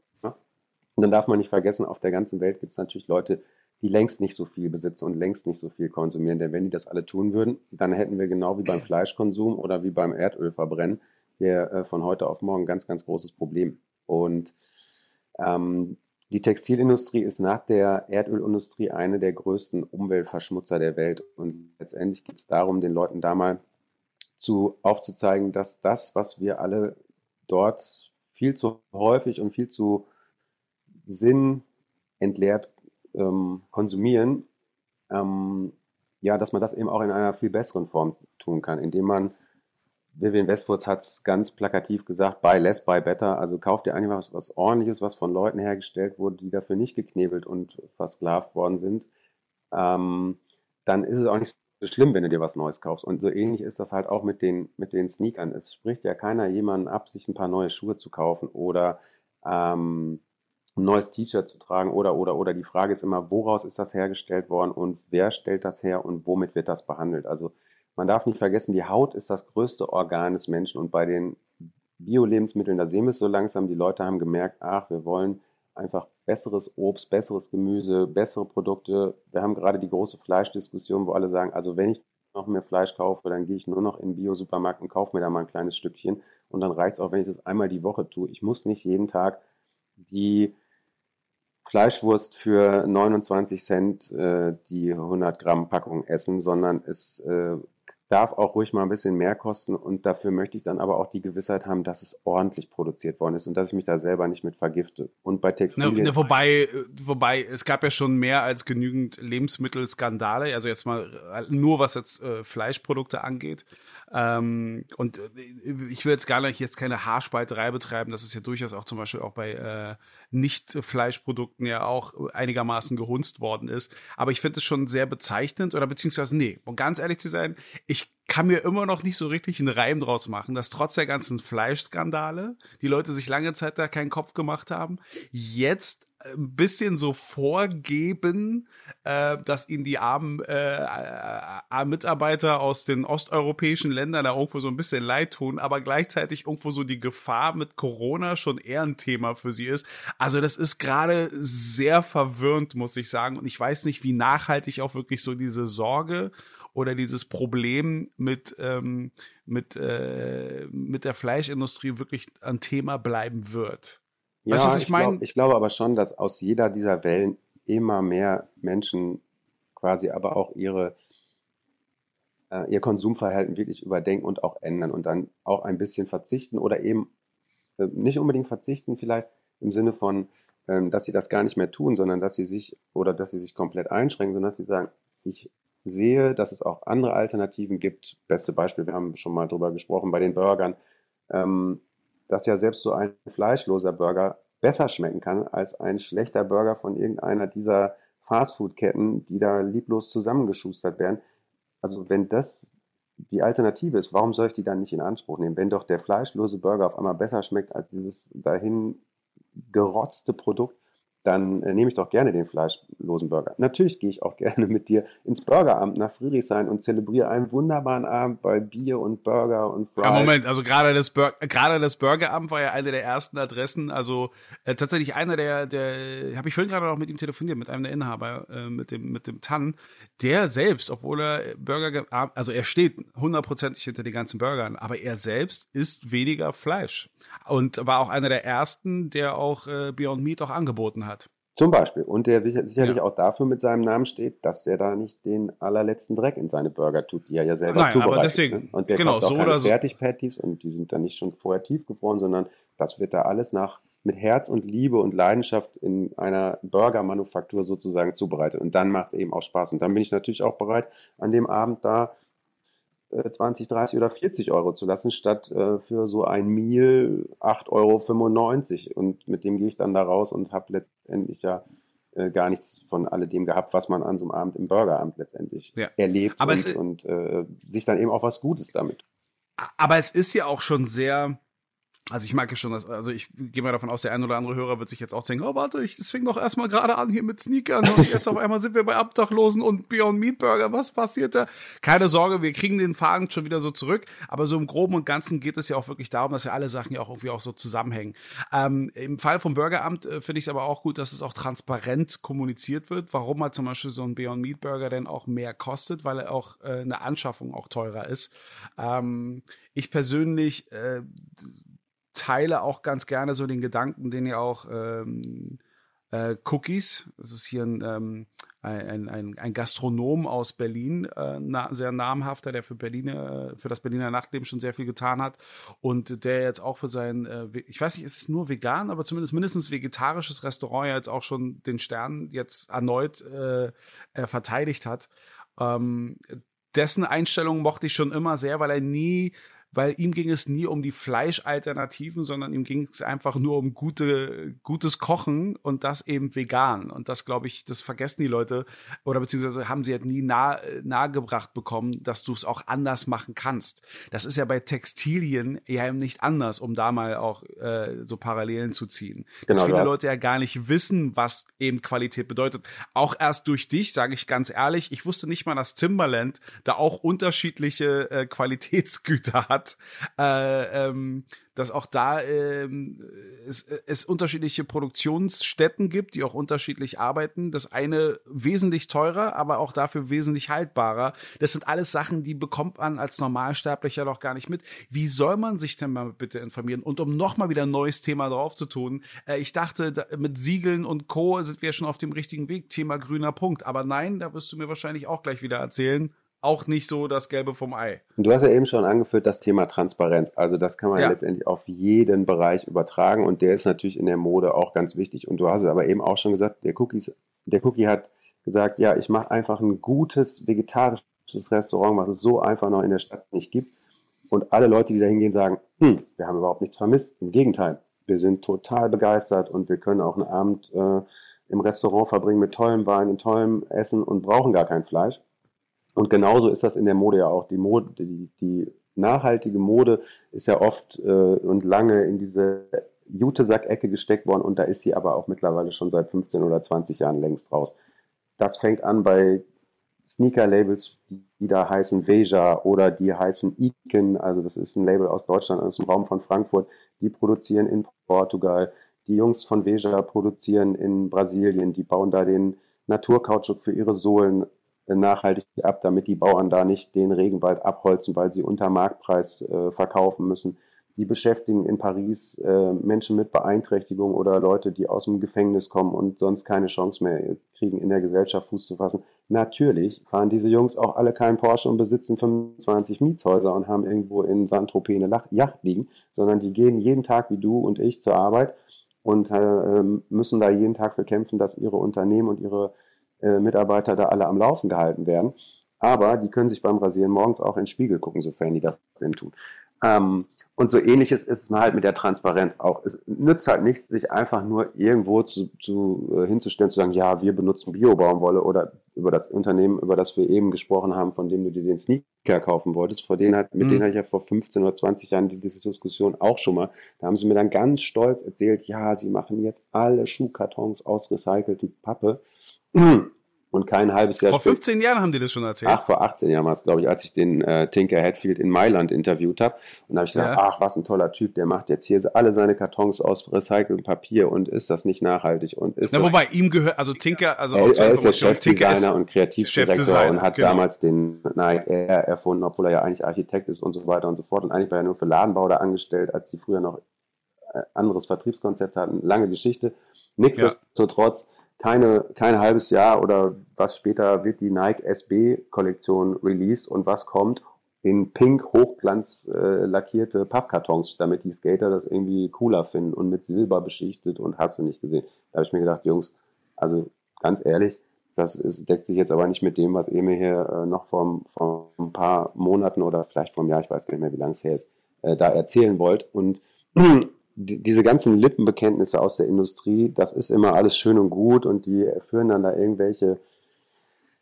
Und dann darf man nicht vergessen, auf der ganzen Welt gibt es natürlich Leute, die längst nicht so viel besitzen und längst nicht so viel konsumieren. Denn wenn die das alle tun würden, dann hätten wir genau wie beim Fleischkonsum oder wie beim Erdölverbrennen hier äh, von heute auf morgen ein ganz, ganz großes Problem. Und ähm, die Textilindustrie ist nach der Erdölindustrie eine der größten Umweltverschmutzer der Welt. Und letztendlich geht es darum, den Leuten da mal zu, aufzuzeigen, dass das, was wir alle dort viel zu häufig und viel zu sinnentleert ähm, konsumieren, ähm, ja, dass man das eben auch in einer viel besseren Form tun kann, indem man Vivian Westwoods hat es ganz plakativ gesagt, buy less, buy better. Also kauft dir einfach was, was ordentliches, was von Leuten hergestellt wurde, die dafür nicht geknebelt und versklavt worden sind. Ähm, dann ist es auch nicht so schlimm, wenn du dir was Neues kaufst. Und so ähnlich ist das halt auch mit den, mit den Sneakern. Es spricht ja keiner jemanden ab, sich ein paar neue Schuhe zu kaufen oder ähm, ein neues T-Shirt zu tragen oder, oder, oder. Die Frage ist immer, woraus ist das hergestellt worden und wer stellt das her und womit wird das behandelt? Also man darf nicht vergessen, die Haut ist das größte Organ des Menschen und bei den Bio-Lebensmitteln, da sehen wir es so langsam, die Leute haben gemerkt, ach, wir wollen einfach besseres Obst, besseres Gemüse, bessere Produkte. Wir haben gerade die große Fleischdiskussion, wo alle sagen, also wenn ich noch mehr Fleisch kaufe, dann gehe ich nur noch in Bio-Supermarkt und kaufe mir da mal ein kleines Stückchen. Und dann reicht es auch, wenn ich das einmal die Woche tue. Ich muss nicht jeden Tag die Fleischwurst für 29 Cent äh, die 100 Gramm Packung essen, sondern es äh, darf auch ruhig mal ein bisschen mehr kosten und dafür möchte ich dann aber auch die Gewissheit haben, dass es ordentlich produziert worden ist und dass ich mich da selber nicht mit vergifte. Und bei Textilien... Ne, ne, wobei, wobei, es gab ja schon mehr als genügend Lebensmittelskandale, also jetzt mal nur was jetzt äh, Fleischprodukte angeht. Ähm, und äh, ich will jetzt gar nicht jetzt keine Haarspalterei betreiben, das ist ja durchaus auch zum Beispiel auch bei äh, Nicht-Fleischprodukten ja auch einigermaßen gehunzt worden ist. Aber ich finde es schon sehr bezeichnend oder beziehungsweise, nee, um ganz ehrlich zu sein, ich kann mir immer noch nicht so richtig einen Reim draus machen, dass trotz der ganzen Fleischskandale die Leute sich lange Zeit da keinen Kopf gemacht haben, jetzt ein bisschen so vorgeben, äh, dass ihnen die armen äh, äh, Mitarbeiter aus den osteuropäischen Ländern da irgendwo so ein bisschen leid tun, aber gleichzeitig irgendwo so die Gefahr mit Corona schon eher ein Thema für sie ist. Also das ist gerade sehr verwirrend, muss ich sagen. Und ich weiß nicht, wie nachhaltig auch wirklich so diese Sorge oder dieses Problem mit, ähm, mit, äh, mit der Fleischindustrie wirklich ein Thema bleiben wird. Ja, weißt du, was ich, ich meine? Glaub, ich glaube aber schon, dass aus jeder dieser Wellen immer mehr Menschen quasi aber auch ihre, äh, ihr Konsumverhalten wirklich überdenken und auch ändern und dann auch ein bisschen verzichten oder eben äh, nicht unbedingt verzichten, vielleicht im Sinne von, ähm, dass sie das gar nicht mehr tun, sondern dass sie sich oder dass sie sich komplett einschränken, sondern dass sie sagen, ich sehe, dass es auch andere Alternativen gibt. Beste Beispiel, wir haben schon mal drüber gesprochen, bei den Burgern, ähm, dass ja selbst so ein fleischloser Burger besser schmecken kann als ein schlechter Burger von irgendeiner dieser Fastfood-Ketten, die da lieblos zusammengeschustert werden. Also wenn das die Alternative ist, warum soll ich die dann nicht in Anspruch nehmen? Wenn doch der fleischlose Burger auf einmal besser schmeckt als dieses dahin gerotzte Produkt, dann äh, nehme ich doch gerne den fleischlosen Burger. Natürlich gehe ich auch gerne mit dir ins Burgeramt nach Friedrichshain und zelebriere einen wunderbaren Abend bei Bier und Burger und Fries. Ja, Moment, also gerade das, Bur gerade das Burgeramt war ja eine der ersten Adressen, also äh, tatsächlich einer der, der habe ich vorhin gerade noch mit ihm telefoniert, mit einem der Inhaber, äh, mit dem, mit dem Tan, der selbst, obwohl er Burger, also er steht hundertprozentig hinter den ganzen Burgern, aber er selbst isst weniger Fleisch und war auch einer der ersten, der auch äh, Beyond Meat auch angeboten hat. Zum Beispiel. Und der sicherlich ja. auch dafür mit seinem Namen steht, dass der da nicht den allerletzten Dreck in seine Burger tut, die er ja selber Nein, zubereitet. Aber deswegen, ne? Und der genau, kauft auch so keine Fertigpatties und die sind dann nicht schon vorher tiefgefroren, sondern das wird da alles nach mit Herz und Liebe und Leidenschaft in einer Burgermanufaktur sozusagen zubereitet. Und dann macht es eben auch Spaß. Und dann bin ich natürlich auch bereit, an dem Abend da 20, äh, 30 oder 40 Euro zu lassen, statt äh, für so ein Meal 8,95 Euro. Und mit dem gehe ich dann da raus und habe letztendlich ja äh, gar nichts von alledem gehabt, was man an so einem Abend im Burgeramt letztendlich ja. erlebt Aber und, und äh, sich dann eben auch was Gutes damit. Aber es ist ja auch schon sehr Also ich merke schon, dass, also ich gehe mal davon aus, der ein oder andere Hörer wird sich jetzt auch denken, oh warte, ich, das fing doch erstmal gerade an hier mit Sneakern und jetzt auf einmal sind wir bei Obdachlosen und Beyond Meat Burger, was passiert da? Keine Sorge, wir kriegen den Faden schon wieder so zurück, aber so im Groben und Ganzen geht es ja auch wirklich darum, dass ja alle Sachen ja auch irgendwie auch so zusammenhängen. Ähm, Im Fall vom Burgeramt äh, finde ich es aber auch gut, dass es auch transparent kommuniziert wird, warum halt zum Beispiel so ein Beyond Meat Burger denn auch mehr kostet, weil er auch äh, eine Anschaffung auch teurer ist. Ähm, ich persönlich äh, teile auch ganz gerne so den Gedanken, den ja auch ähm, äh, Cookies, das ist hier ein, ähm, ein, ein, ein Gastronom aus Berlin, äh, na, sehr namhafter, der für Berliner, äh, für das Berliner Nachtleben schon sehr viel getan hat und der jetzt auch für sein, äh, ich weiß nicht, ist es nur vegan, aber zumindest mindestens vegetarisches Restaurant ja jetzt auch schon den Stern jetzt erneut äh, äh, verteidigt hat. Ähm, dessen Einstellung mochte ich schon immer sehr, weil er nie weil ihm ging es nie um die Fleischalternativen, sondern ihm ging es einfach nur um gute, gutes Kochen und das eben vegan. Und das, glaube ich, das vergessen die Leute oder beziehungsweise haben sie halt nie nah, nahegebracht bekommen, dass du es auch anders machen kannst. Das ist ja bei Textilien ja eben nicht anders, um da mal auch äh, so Parallelen zu ziehen. Dass genau, viele Leute ja gar nicht wissen, was eben Qualität bedeutet. Auch erst durch dich, sage ich ganz ehrlich, ich wusste nicht mal, dass Timberland da auch unterschiedliche äh, Qualitätsgüter hat hat, äh, ähm, dass auch da ähm, es, es unterschiedliche Produktionsstätten gibt, die auch unterschiedlich arbeiten. Das eine wesentlich teurer, aber auch dafür wesentlich haltbarer. Das sind alles Sachen, die bekommt man als Normalsterblicher doch gar nicht mit. Wie soll man sich denn mal bitte informieren? Und um nochmal wieder ein neues Thema drauf zu tun, äh, ich dachte, da, mit Siegeln und Co. sind wir schon auf dem richtigen Weg. Thema grüner Punkt. Aber nein, da wirst du mir wahrscheinlich auch gleich wieder erzählen auch nicht so das Gelbe vom Ei. Du hast ja eben schon angeführt, das Thema Transparenz. Also das kann man ja. letztendlich auf jeden Bereich übertragen und der ist natürlich in der Mode auch ganz wichtig. Und du hast es aber eben auch schon gesagt, der, Cookies, der Cookie hat gesagt, ja, ich mache einfach ein gutes vegetarisches Restaurant, was es so einfach noch in der Stadt nicht gibt. Und alle Leute, die da hingehen, sagen, hm, wir haben überhaupt nichts vermisst. Im Gegenteil, wir sind total begeistert und wir können auch einen Abend äh, im Restaurant verbringen mit tollem Wein und tollem Essen und brauchen gar kein Fleisch. Und genauso ist das in der Mode ja auch. Die Mode, die, die nachhaltige Mode ist ja oft äh, und lange in diese Jutesack-Ecke gesteckt worden und da ist sie aber auch mittlerweile schon seit 15 oder 20 Jahren längst raus. Das fängt an bei Sneaker-Labels, die da heißen Veja oder die heißen Iken, also das ist ein Label aus Deutschland, aus dem Raum von Frankfurt, die produzieren in Portugal. Die Jungs von Veja produzieren in Brasilien, die bauen da den Naturkautschuk für ihre Sohlen nachhaltig ab, damit die Bauern da nicht den Regenwald abholzen, weil sie unter Marktpreis äh, verkaufen müssen. Die beschäftigen in Paris äh, Menschen mit Beeinträchtigung oder Leute, die aus dem Gefängnis kommen und sonst keine Chance mehr kriegen, in der Gesellschaft Fuß zu fassen. Natürlich fahren diese Jungs auch alle keinen Porsche und besitzen 25 Mietshäuser und haben irgendwo in Saint-Tropez eine Yacht liegen, sondern die gehen jeden Tag wie du und ich zur Arbeit und äh, ähm, müssen da jeden Tag für kämpfen, dass ihre Unternehmen und ihre äh, Mitarbeiter da alle am Laufen gehalten werden. Aber die können sich beim Rasieren morgens auch in den Spiegel gucken, sofern die das denn tun. Ähm, und so ähnliches ist es halt mit der Transparenz auch. Es nützt halt nichts, sich einfach nur irgendwo zu, zu, äh, hinzustellen, zu sagen, ja, wir benutzen Bio-Baumwolle oder über das Unternehmen, über das wir eben gesprochen haben, von dem du dir den Sneaker kaufen wolltest, vor denen hat, mit mhm. denen hatte ich ja vor 15 oder 20 Jahren die, diese Diskussion auch schon mal. Da haben sie mir dann ganz stolz erzählt, ja, sie machen jetzt alle Schuhkartons aus recyceltem Pappe. Und kein halbes Jahr Vor 15 Jahren haben die das schon erzählt? Ach, vor 18 Jahren war es, glaube ich, als ich den äh, Tinker Hatfield in Mailand interviewt habe. Und da habe ich gedacht, ja. ach, was ein toller Typ, der macht jetzt hier alle seine Kartons aus recyceltem Papier und ist das nicht nachhaltig und ist Na, wobei ihm gehört, also Tinker, also er, er ist der Chefdesigner und Kreativdirektor und hat genau. damals den Nike Air erfunden, obwohl er ja eigentlich Architekt ist und so weiter und so fort. Und eigentlich war er nur für Ladenbau da angestellt, als die früher noch äh, anderes Vertriebskonzept hatten. Lange Geschichte. Nichtsdestotrotz ja keine, kein halbes Jahr oder was später wird die Nike SB-Kollektion released und was kommt? In pink hochglanz äh, lackierte Pappkartons, damit die Skater das irgendwie cooler finden und mit Silber beschichtet und hast du nicht gesehen. Da habe ich mir gedacht, Jungs, also ganz ehrlich, das ist, deckt sich jetzt aber nicht mit dem, was ihr mir hier äh, noch vor, vor ein paar Monaten oder vielleicht vor einem Jahr, ich weiß gar nicht mehr, wie lange es her ist, äh, da erzählen wollt. Und die, diese ganzen Lippenbekenntnisse aus der Industrie, das ist immer alles schön und gut und die führen dann da irgendwelche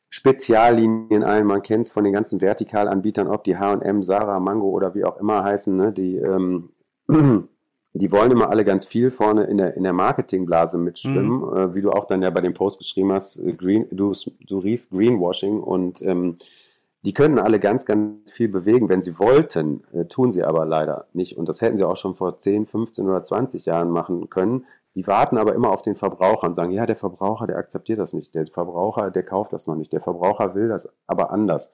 Speziallinien ein. Man kennt es von den ganzen Vertikalanbietern, ob die H&M, Sarah, Mango oder wie auch immer heißen, ne? die ähm, die wollen immer alle ganz viel vorne in der, in der Marketingblase mitschwimmen, mhm. äh, wie du auch dann ja bei dem Post geschrieben hast, äh, Green, du, du riechst Greenwashing und ähm, die können alle ganz, ganz viel bewegen, wenn sie wollten, äh, tun sie aber leider nicht. Und das hätten sie auch schon vor 10, 15 oder 20 Jahren machen können. Die warten aber immer auf den Verbraucher und sagen, ja, der Verbraucher, der akzeptiert das nicht. Der Verbraucher, der kauft das noch nicht. Der Verbraucher will das aber anders.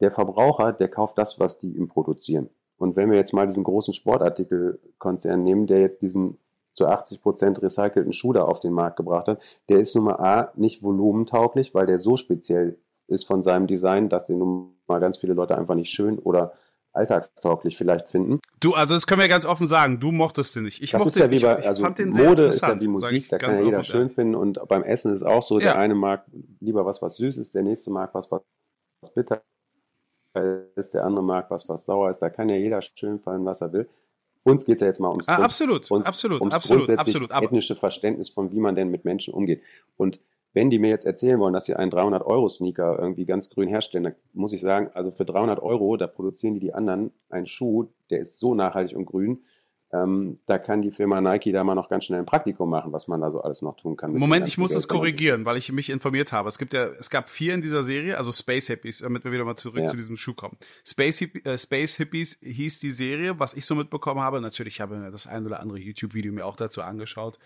Der Verbraucher, der kauft das, was die ihm produzieren. Und wenn wir jetzt mal diesen großen Sportartikelkonzern nehmen, der jetzt diesen zu 80 Prozent recycelten Schuh da auf den Markt gebracht hat, der ist nun mal A, nicht volumentauglicher, weil der so speziell ist von seinem Design, dass den nun mal ganz viele Leute einfach nicht schön oder alltagstauglich vielleicht finden. Du, also das können wir ganz offen sagen, du mochtest den nicht. Ich das mochte, ja wie bei, also fand den Mode ist ja wie Musik, da kann ja jeder schön finden und beim Essen ist auch so, der ja. eine mag lieber was, was süß ist, der nächste mag was, was bitter ist, der andere mag was, was sauer ist. Da kann ja jeder schön fallen, was er will. Uns geht es ja jetzt mal ums, ah, absolut, ums, absolut, ums absolut, absolut, ethnische Verständnis von, wie man denn mit Menschen umgeht. Und wenn die mir jetzt erzählen wollen, dass sie einen 300-Euro-Sneaker irgendwie ganz grün herstellen, dann muss ich sagen, also für 300 Euro, da produzieren die die anderen einen Schuh, der ist so nachhaltig und grün, ähm, da kann die Firma Nike da mal noch ganz schnell ein Praktikum machen, was man da so alles noch tun kann. Moment, ich muss das korrigieren, weil ich mich informiert habe. Es gibt ja, es gab vier in dieser Serie, also Space Hippies, damit wir wieder mal zurück ja. zu diesem Schuh kommen. Space, äh, Space Hippies hieß die Serie, was ich so mitbekommen habe. Natürlich habe ich mir das ein oder andere YouTube-Video mir auch dazu angeschaut,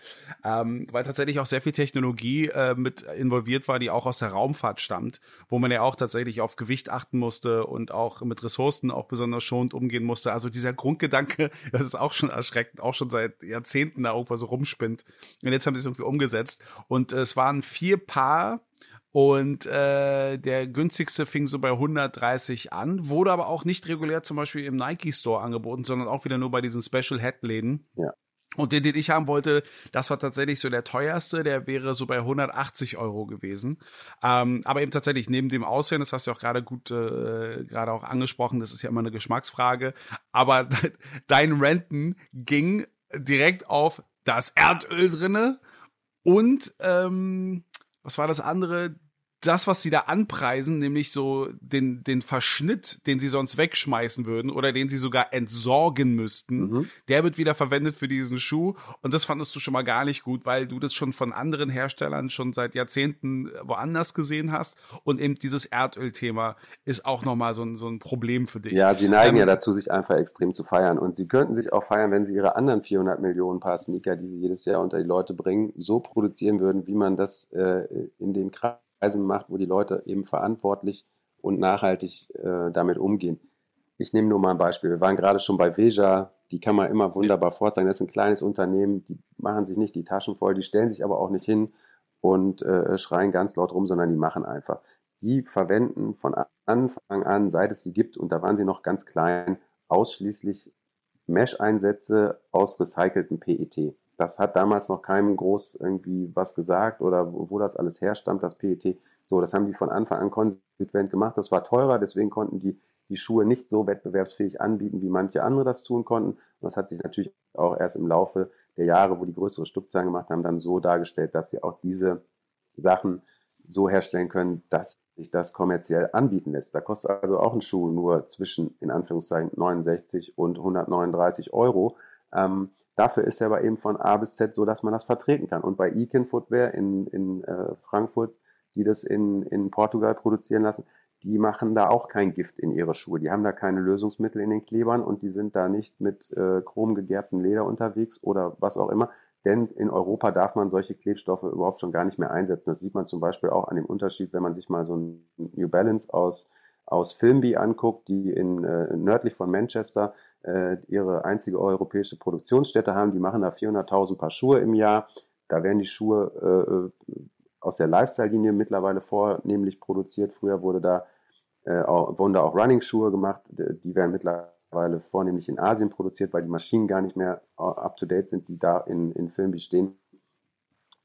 ähm, weil tatsächlich auch sehr viel Technologie äh, mit involviert war, die auch aus der Raumfahrt stammt, wo man ja auch tatsächlich auf Gewicht achten musste und auch mit Ressourcen auch besonders schonend umgehen musste. Also dieser Grundgedanke, das ist auch schon erschreckend, auch schon seit Jahrzehnten da irgendwas so rumspinnt. Und jetzt haben sie es irgendwie umgesetzt. Und äh, es waren vier Paar und äh, der günstigste fing so bei 130 an, wurde aber auch nicht regulär zum Beispiel im Nike Store angeboten, sondern auch wieder nur bei diesen Special Head Läden. Ja. Und den, den ich haben wollte, das war tatsächlich so der teuerste, der wäre so bei 180 Euro gewesen. Ähm, aber eben tatsächlich neben dem Aussehen, das hast du auch gerade gut äh, gerade auch angesprochen, das ist ja immer eine Geschmacksfrage. Aber dein Renten ging direkt auf das Erdöl drinne und ähm, was war das andere? Das, was sie da anpreisen, nämlich so den, den Verschnitt, den sie sonst wegschmeißen würden oder den sie sogar entsorgen müssten, mhm. der wird wieder verwendet für diesen Schuh. Und das fandest du schon mal gar nicht gut, weil du das schon von anderen Herstellern schon seit Jahrzehnten woanders gesehen hast. Und eben dieses Erdölthema ist auch nochmal so ein, so ein Problem für dich. Ja, sie neigen ähm, ja dazu, sich einfach extrem zu feiern. Und sie könnten sich auch feiern, wenn sie ihre anderen 400 Millionen Paar Sneaker, die sie jedes Jahr unter die Leute bringen, so produzieren würden, wie man das äh, in den Kreisen macht, wo die Leute eben verantwortlich und nachhaltig äh, damit umgehen. Ich nehme nur mal ein Beispiel. Wir waren gerade schon bei Veja, die kann man immer wunderbar vorzeigen. Das ist ein kleines Unternehmen, die machen sich nicht die Taschen voll, die stellen sich aber auch nicht hin und äh, schreien ganz laut rum, sondern die machen einfach. Die verwenden von Anfang an, seit es sie gibt, und da waren sie noch ganz klein, ausschließlich Mesh-Einsätze aus recyceltem PET. Das hat damals noch keinem groß irgendwie was gesagt oder wo, das alles herstammt, das PET. So, das haben die von Anfang an konsequent gemacht. Das war teurer, deswegen konnten die die Schuhe nicht so wettbewerbsfähig anbieten, wie manche andere das tun konnten. Und das hat sich natürlich auch erst im Laufe der Jahre, wo die größere Stückzahlen gemacht haben, dann so dargestellt, dass sie auch diese Sachen so herstellen können, dass sich das kommerziell anbieten lässt. Da kostet also auch ein Schuh nur zwischen, in Anführungszeichen, 69 und 139 Euro. Ähm, Dafür ist er aber eben von A bis Z so, dass man das vertreten kann. Und bei Ekin Footwear in, in äh, Frankfurt, die das in, in Portugal produzieren lassen, die machen da auch kein Gift in ihre Schuhe. Die haben da keine Lösungsmittel in den Klebern und die sind da nicht mit äh, chromgegerbtem Leder unterwegs oder was auch immer. Denn in Europa darf man solche Klebstoffe überhaupt schon gar nicht mehr einsetzen. Das sieht man zum Beispiel auch an dem Unterschied, wenn man sich mal so ein New Balance aus, aus Filmby anguckt, die in, äh, nördlich von Manchester äh, ihre einzige europäische Produktionsstätte haben. Die machen da 400.000 Paar Schuhe im Jahr. Da werden die Schuhe äh, aus der Lifestyle-Linie mittlerweile vornehmlich produziert. Früher wurde da, äh, auch, wurden da auch Running-Schuhe gemacht. Die werden mittlerweile vornehmlich in Asien produziert, weil die Maschinen gar nicht mehr äh, up-to-date sind, die da in, in Filmen bestehen.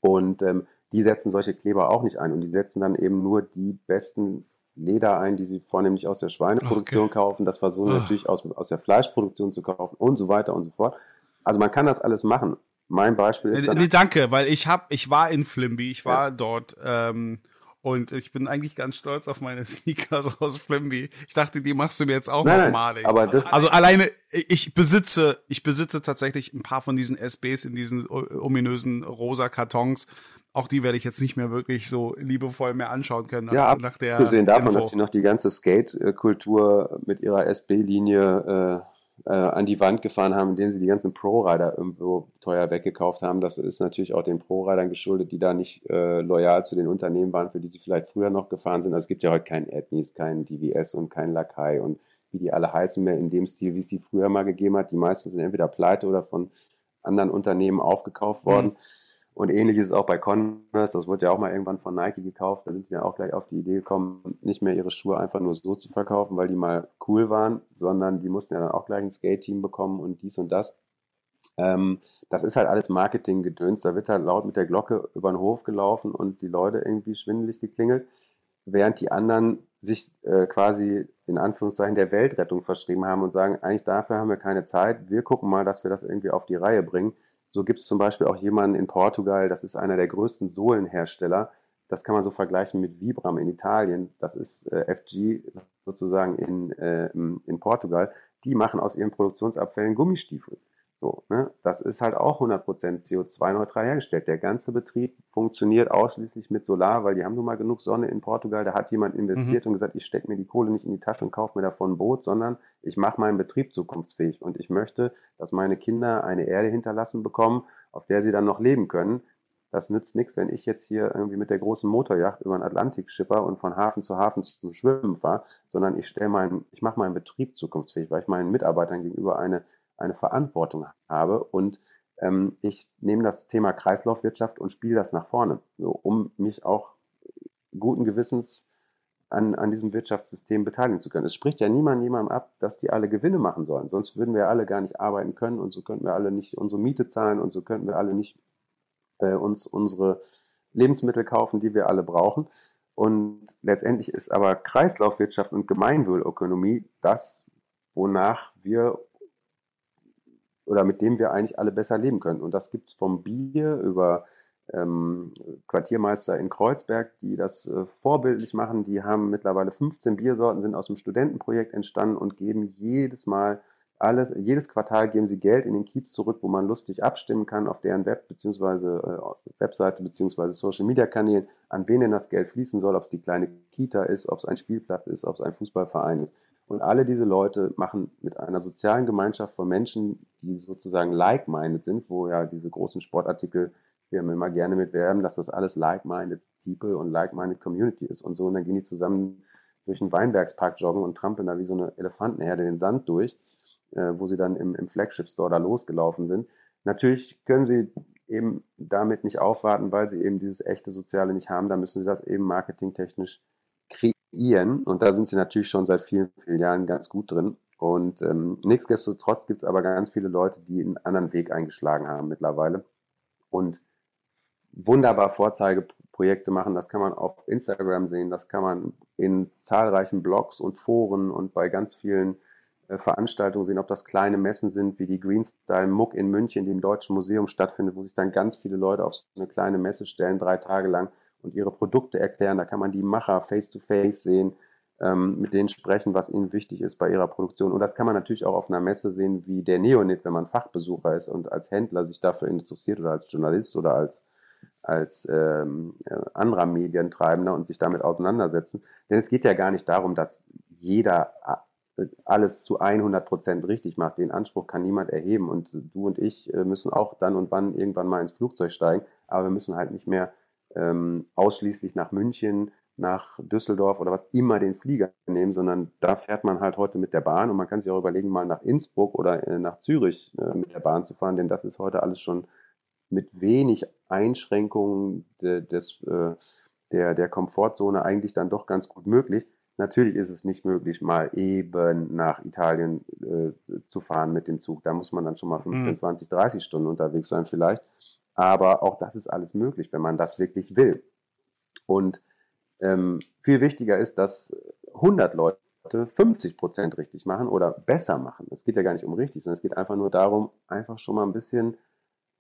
Und ähm, die setzen solche Kleber auch nicht ein. Und die setzen dann eben nur die besten Leder ein, die sie vornehmlich aus der Schweineproduktion okay. kaufen. Das versuchen oh. natürlich aus, aus der Fleischproduktion zu kaufen und so weiter und so fort. Also man kann das alles machen. Mein Beispiel ist. Nee, nee danke, weil ich hab, ich war in Flimby, ich war ja. dort ähm, Und ich bin eigentlich ganz stolz auf meine Sneakers aus Flimby. Ich dachte, die machst du mir jetzt auch nein, nochmalig. Aber das also alleine, ich besitze, ich besitze tatsächlich ein paar von diesen SBs in diesen ominösen rosa Kartons. Auch die werde ich jetzt nicht mehr wirklich so liebevoll mehr anschauen können. Nach, ja, nach der abgesehen davon, Info. dass sie noch die ganze Skate-Kultur mit ihrer SB-Linie äh, äh, an die Wand gefahren haben, indem sie die ganzen Pro-Rider irgendwo teuer weggekauft haben. Das ist natürlich auch den Pro-Ridern geschuldet, die da nicht äh, loyal zu den Unternehmen waren, für die sie vielleicht früher noch gefahren sind. Also es gibt ja heute keinen Ethnies, keinen DVS und keinen Lakai und wie die alle heißen mehr in dem Stil, wie es sie früher mal gegeben hat. Die meisten sind entweder pleite oder von anderen Unternehmen aufgekauft worden. Mhm. Und ähnlich ist es auch bei Converse, das wurde ja auch mal irgendwann von Nike gekauft, da sind sie ja auch gleich auf die Idee gekommen, nicht mehr ihre Schuhe einfach nur so zu verkaufen, weil die mal cool waren, sondern die mussten ja dann auch gleich ein Skate-Team bekommen und dies und das. Ähm, das ist halt alles Marketing-Gedöns, da wird halt laut mit der Glocke über den Hof gelaufen und die Leute irgendwie schwindelig geklingelt, während die anderen sich äh, quasi in Anführungszeichen der Weltrettung verschrieben haben und sagen, eigentlich dafür haben wir keine Zeit, wir gucken mal, dass wir das irgendwie auf die Reihe bringen so gibt es zum Beispiel auch jemanden in Portugal, das ist einer der größten Sohlenhersteller. Das kann man so vergleichen mit Vibram in Italien. Das ist äh, FG sozusagen in, äh, in Portugal. Die machen aus ihren Produktionsabfällen Gummistiefel. So, ne? Das ist halt auch 100% CO2-neutral hergestellt. Der ganze Betrieb funktioniert ausschließlich mit Solar, weil die haben nun mal genug Sonne in Portugal. Da hat jemand investiert mhm. und gesagt, ich stecke mir die Kohle nicht in die Tasche und kaufe mir davon ein Boot, sondern ich mache meinen Betrieb zukunftsfähig und ich möchte, dass meine Kinder eine Erde hinterlassen bekommen, auf der sie dann noch leben können. Das nützt nichts, wenn ich jetzt hier irgendwie mit der großen Motorjacht über den Atlantik schipper und von Hafen zu Hafen zum Schwimmen fahre, sondern ich stelle meinen, ich mache meinen Betrieb zukunftsfähig, weil ich meinen Mitarbeitern gegenüber eine eine Verantwortung habe und ähm, ich nehme das Thema Kreislaufwirtschaft und spiele das nach vorne, so, um mich auch guten Gewissens an, an diesem Wirtschaftssystem beteiligen zu können. Es spricht ja niemand jemandem ab, dass die alle Gewinne machen sollen. Sonst würden wir alle gar nicht arbeiten können und so könnten wir alle nicht unsere Miete zahlen und so könnten wir alle nicht äh, uns unsere Lebensmittel kaufen, die wir alle brauchen. Und letztendlich ist aber Kreislaufwirtschaft und Gemeinwohlökonomie das, wonach wir oder mit dem wir eigentlich alle besser leben können. Und das gibt es vom Bier über ähm, Quartiermeister in Kreuzberg, die das äh, vorbildlich machen. Die haben mittlerweile 15 Biersorten, sind aus dem Studentenprojekt entstanden und geben jedes Mal alles, jedes Quartal geben sie Geld in den Kiez zurück, wo man lustig abstimmen kann auf deren Web beziehungsweise äh, Webseite beziehungsweise Social Media Kanälen, an wen denn das Geld fließen soll, ob es die kleine Kita ist, ob es ein Spielplatz ist, ob es ein Fußballverein ist. Und alle diese Leute machen mit einer sozialen Gemeinschaft von Menschen, die sozusagen like-minded sind, wo ja diese großen Sportartikel Firmen immer gerne mitwerben, dass das alles like-minded People und like-minded Community ist und so. Und dann gehen die zusammen durch den Weinbergspark joggen und trampeln da wie so eine Elefantenherde den Sand durch, äh, wo sie dann im, im Flagship Store da losgelaufen sind. Natürlich können sie eben damit nicht aufwarten, weil sie eben dieses echte Soziale nicht haben. Da müssen sie das eben marketingtechnisch kreieren. Und da sind sie natürlich schon seit vielen, vielen Jahren ganz gut drin. Und ähm, nichtsdestotrotz gibt es aber ganz viele Leute, die einen anderen Weg eingeschlagen haben mittlerweile und wunderbar Vorzeigeprojekte machen. Das kann man auf Instagram sehen, das kann man in zahlreichen Blogs und Foren und bei ganz vielen äh, Veranstaltungen sehen, ob das kleine Messen sind, wie die Greenstyle Muck in München, die im Deutschen Museum stattfindet, wo sich dann ganz viele Leute auf so eine kleine Messe stellen, drei Tage lang und ihre Produkte erklären. Da kann man die Macher face-to-face -face sehen, ähm, mit denen sprechen, was ihnen wichtig ist bei ihrer Produktion. Und das kann man natürlich auch auf einer Messe sehen wie der Neonit, wenn man Fachbesucher ist und als Händler sich dafür interessiert oder als Journalist oder als als ähm, äh, anderer Medientreibender und sich damit auseinandersetzen. Denn es geht ja gar nicht darum, dass jeder äh, alles zu 100 Prozent richtig macht. Den Anspruch kann niemand erheben und du und ich äh, müssen auch dann und wann irgendwann mal ins Flugzeug steigen, aber wir müssen halt nicht mehr ähm, ausschließlich nach München, nach Düsseldorf oder was immer den Flieger nehmen, sondern da fährt man halt heute mit der Bahn und man kann sich auch überlegen, mal nach Innsbruck oder äh, nach Zürich äh, mit der Bahn zu fahren, denn das ist heute alles schon mit wenig Einschränkungen de, des, äh, der, der Komfortzone eigentlich dann doch ganz gut möglich. Natürlich ist es nicht möglich, mal eben nach Italien äh, zu fahren mit dem Zug. Da muss man dann schon mal 15, 20, 30 Stunden unterwegs sein vielleicht. Aber auch das ist alles möglich, wenn man das wirklich will. Und ähm, viel wichtiger ist, dass 100 Leute 50 Prozent richtig machen oder besser machen. Es geht ja gar nicht um richtig, sondern es geht einfach nur darum, einfach schon mal ein bisschen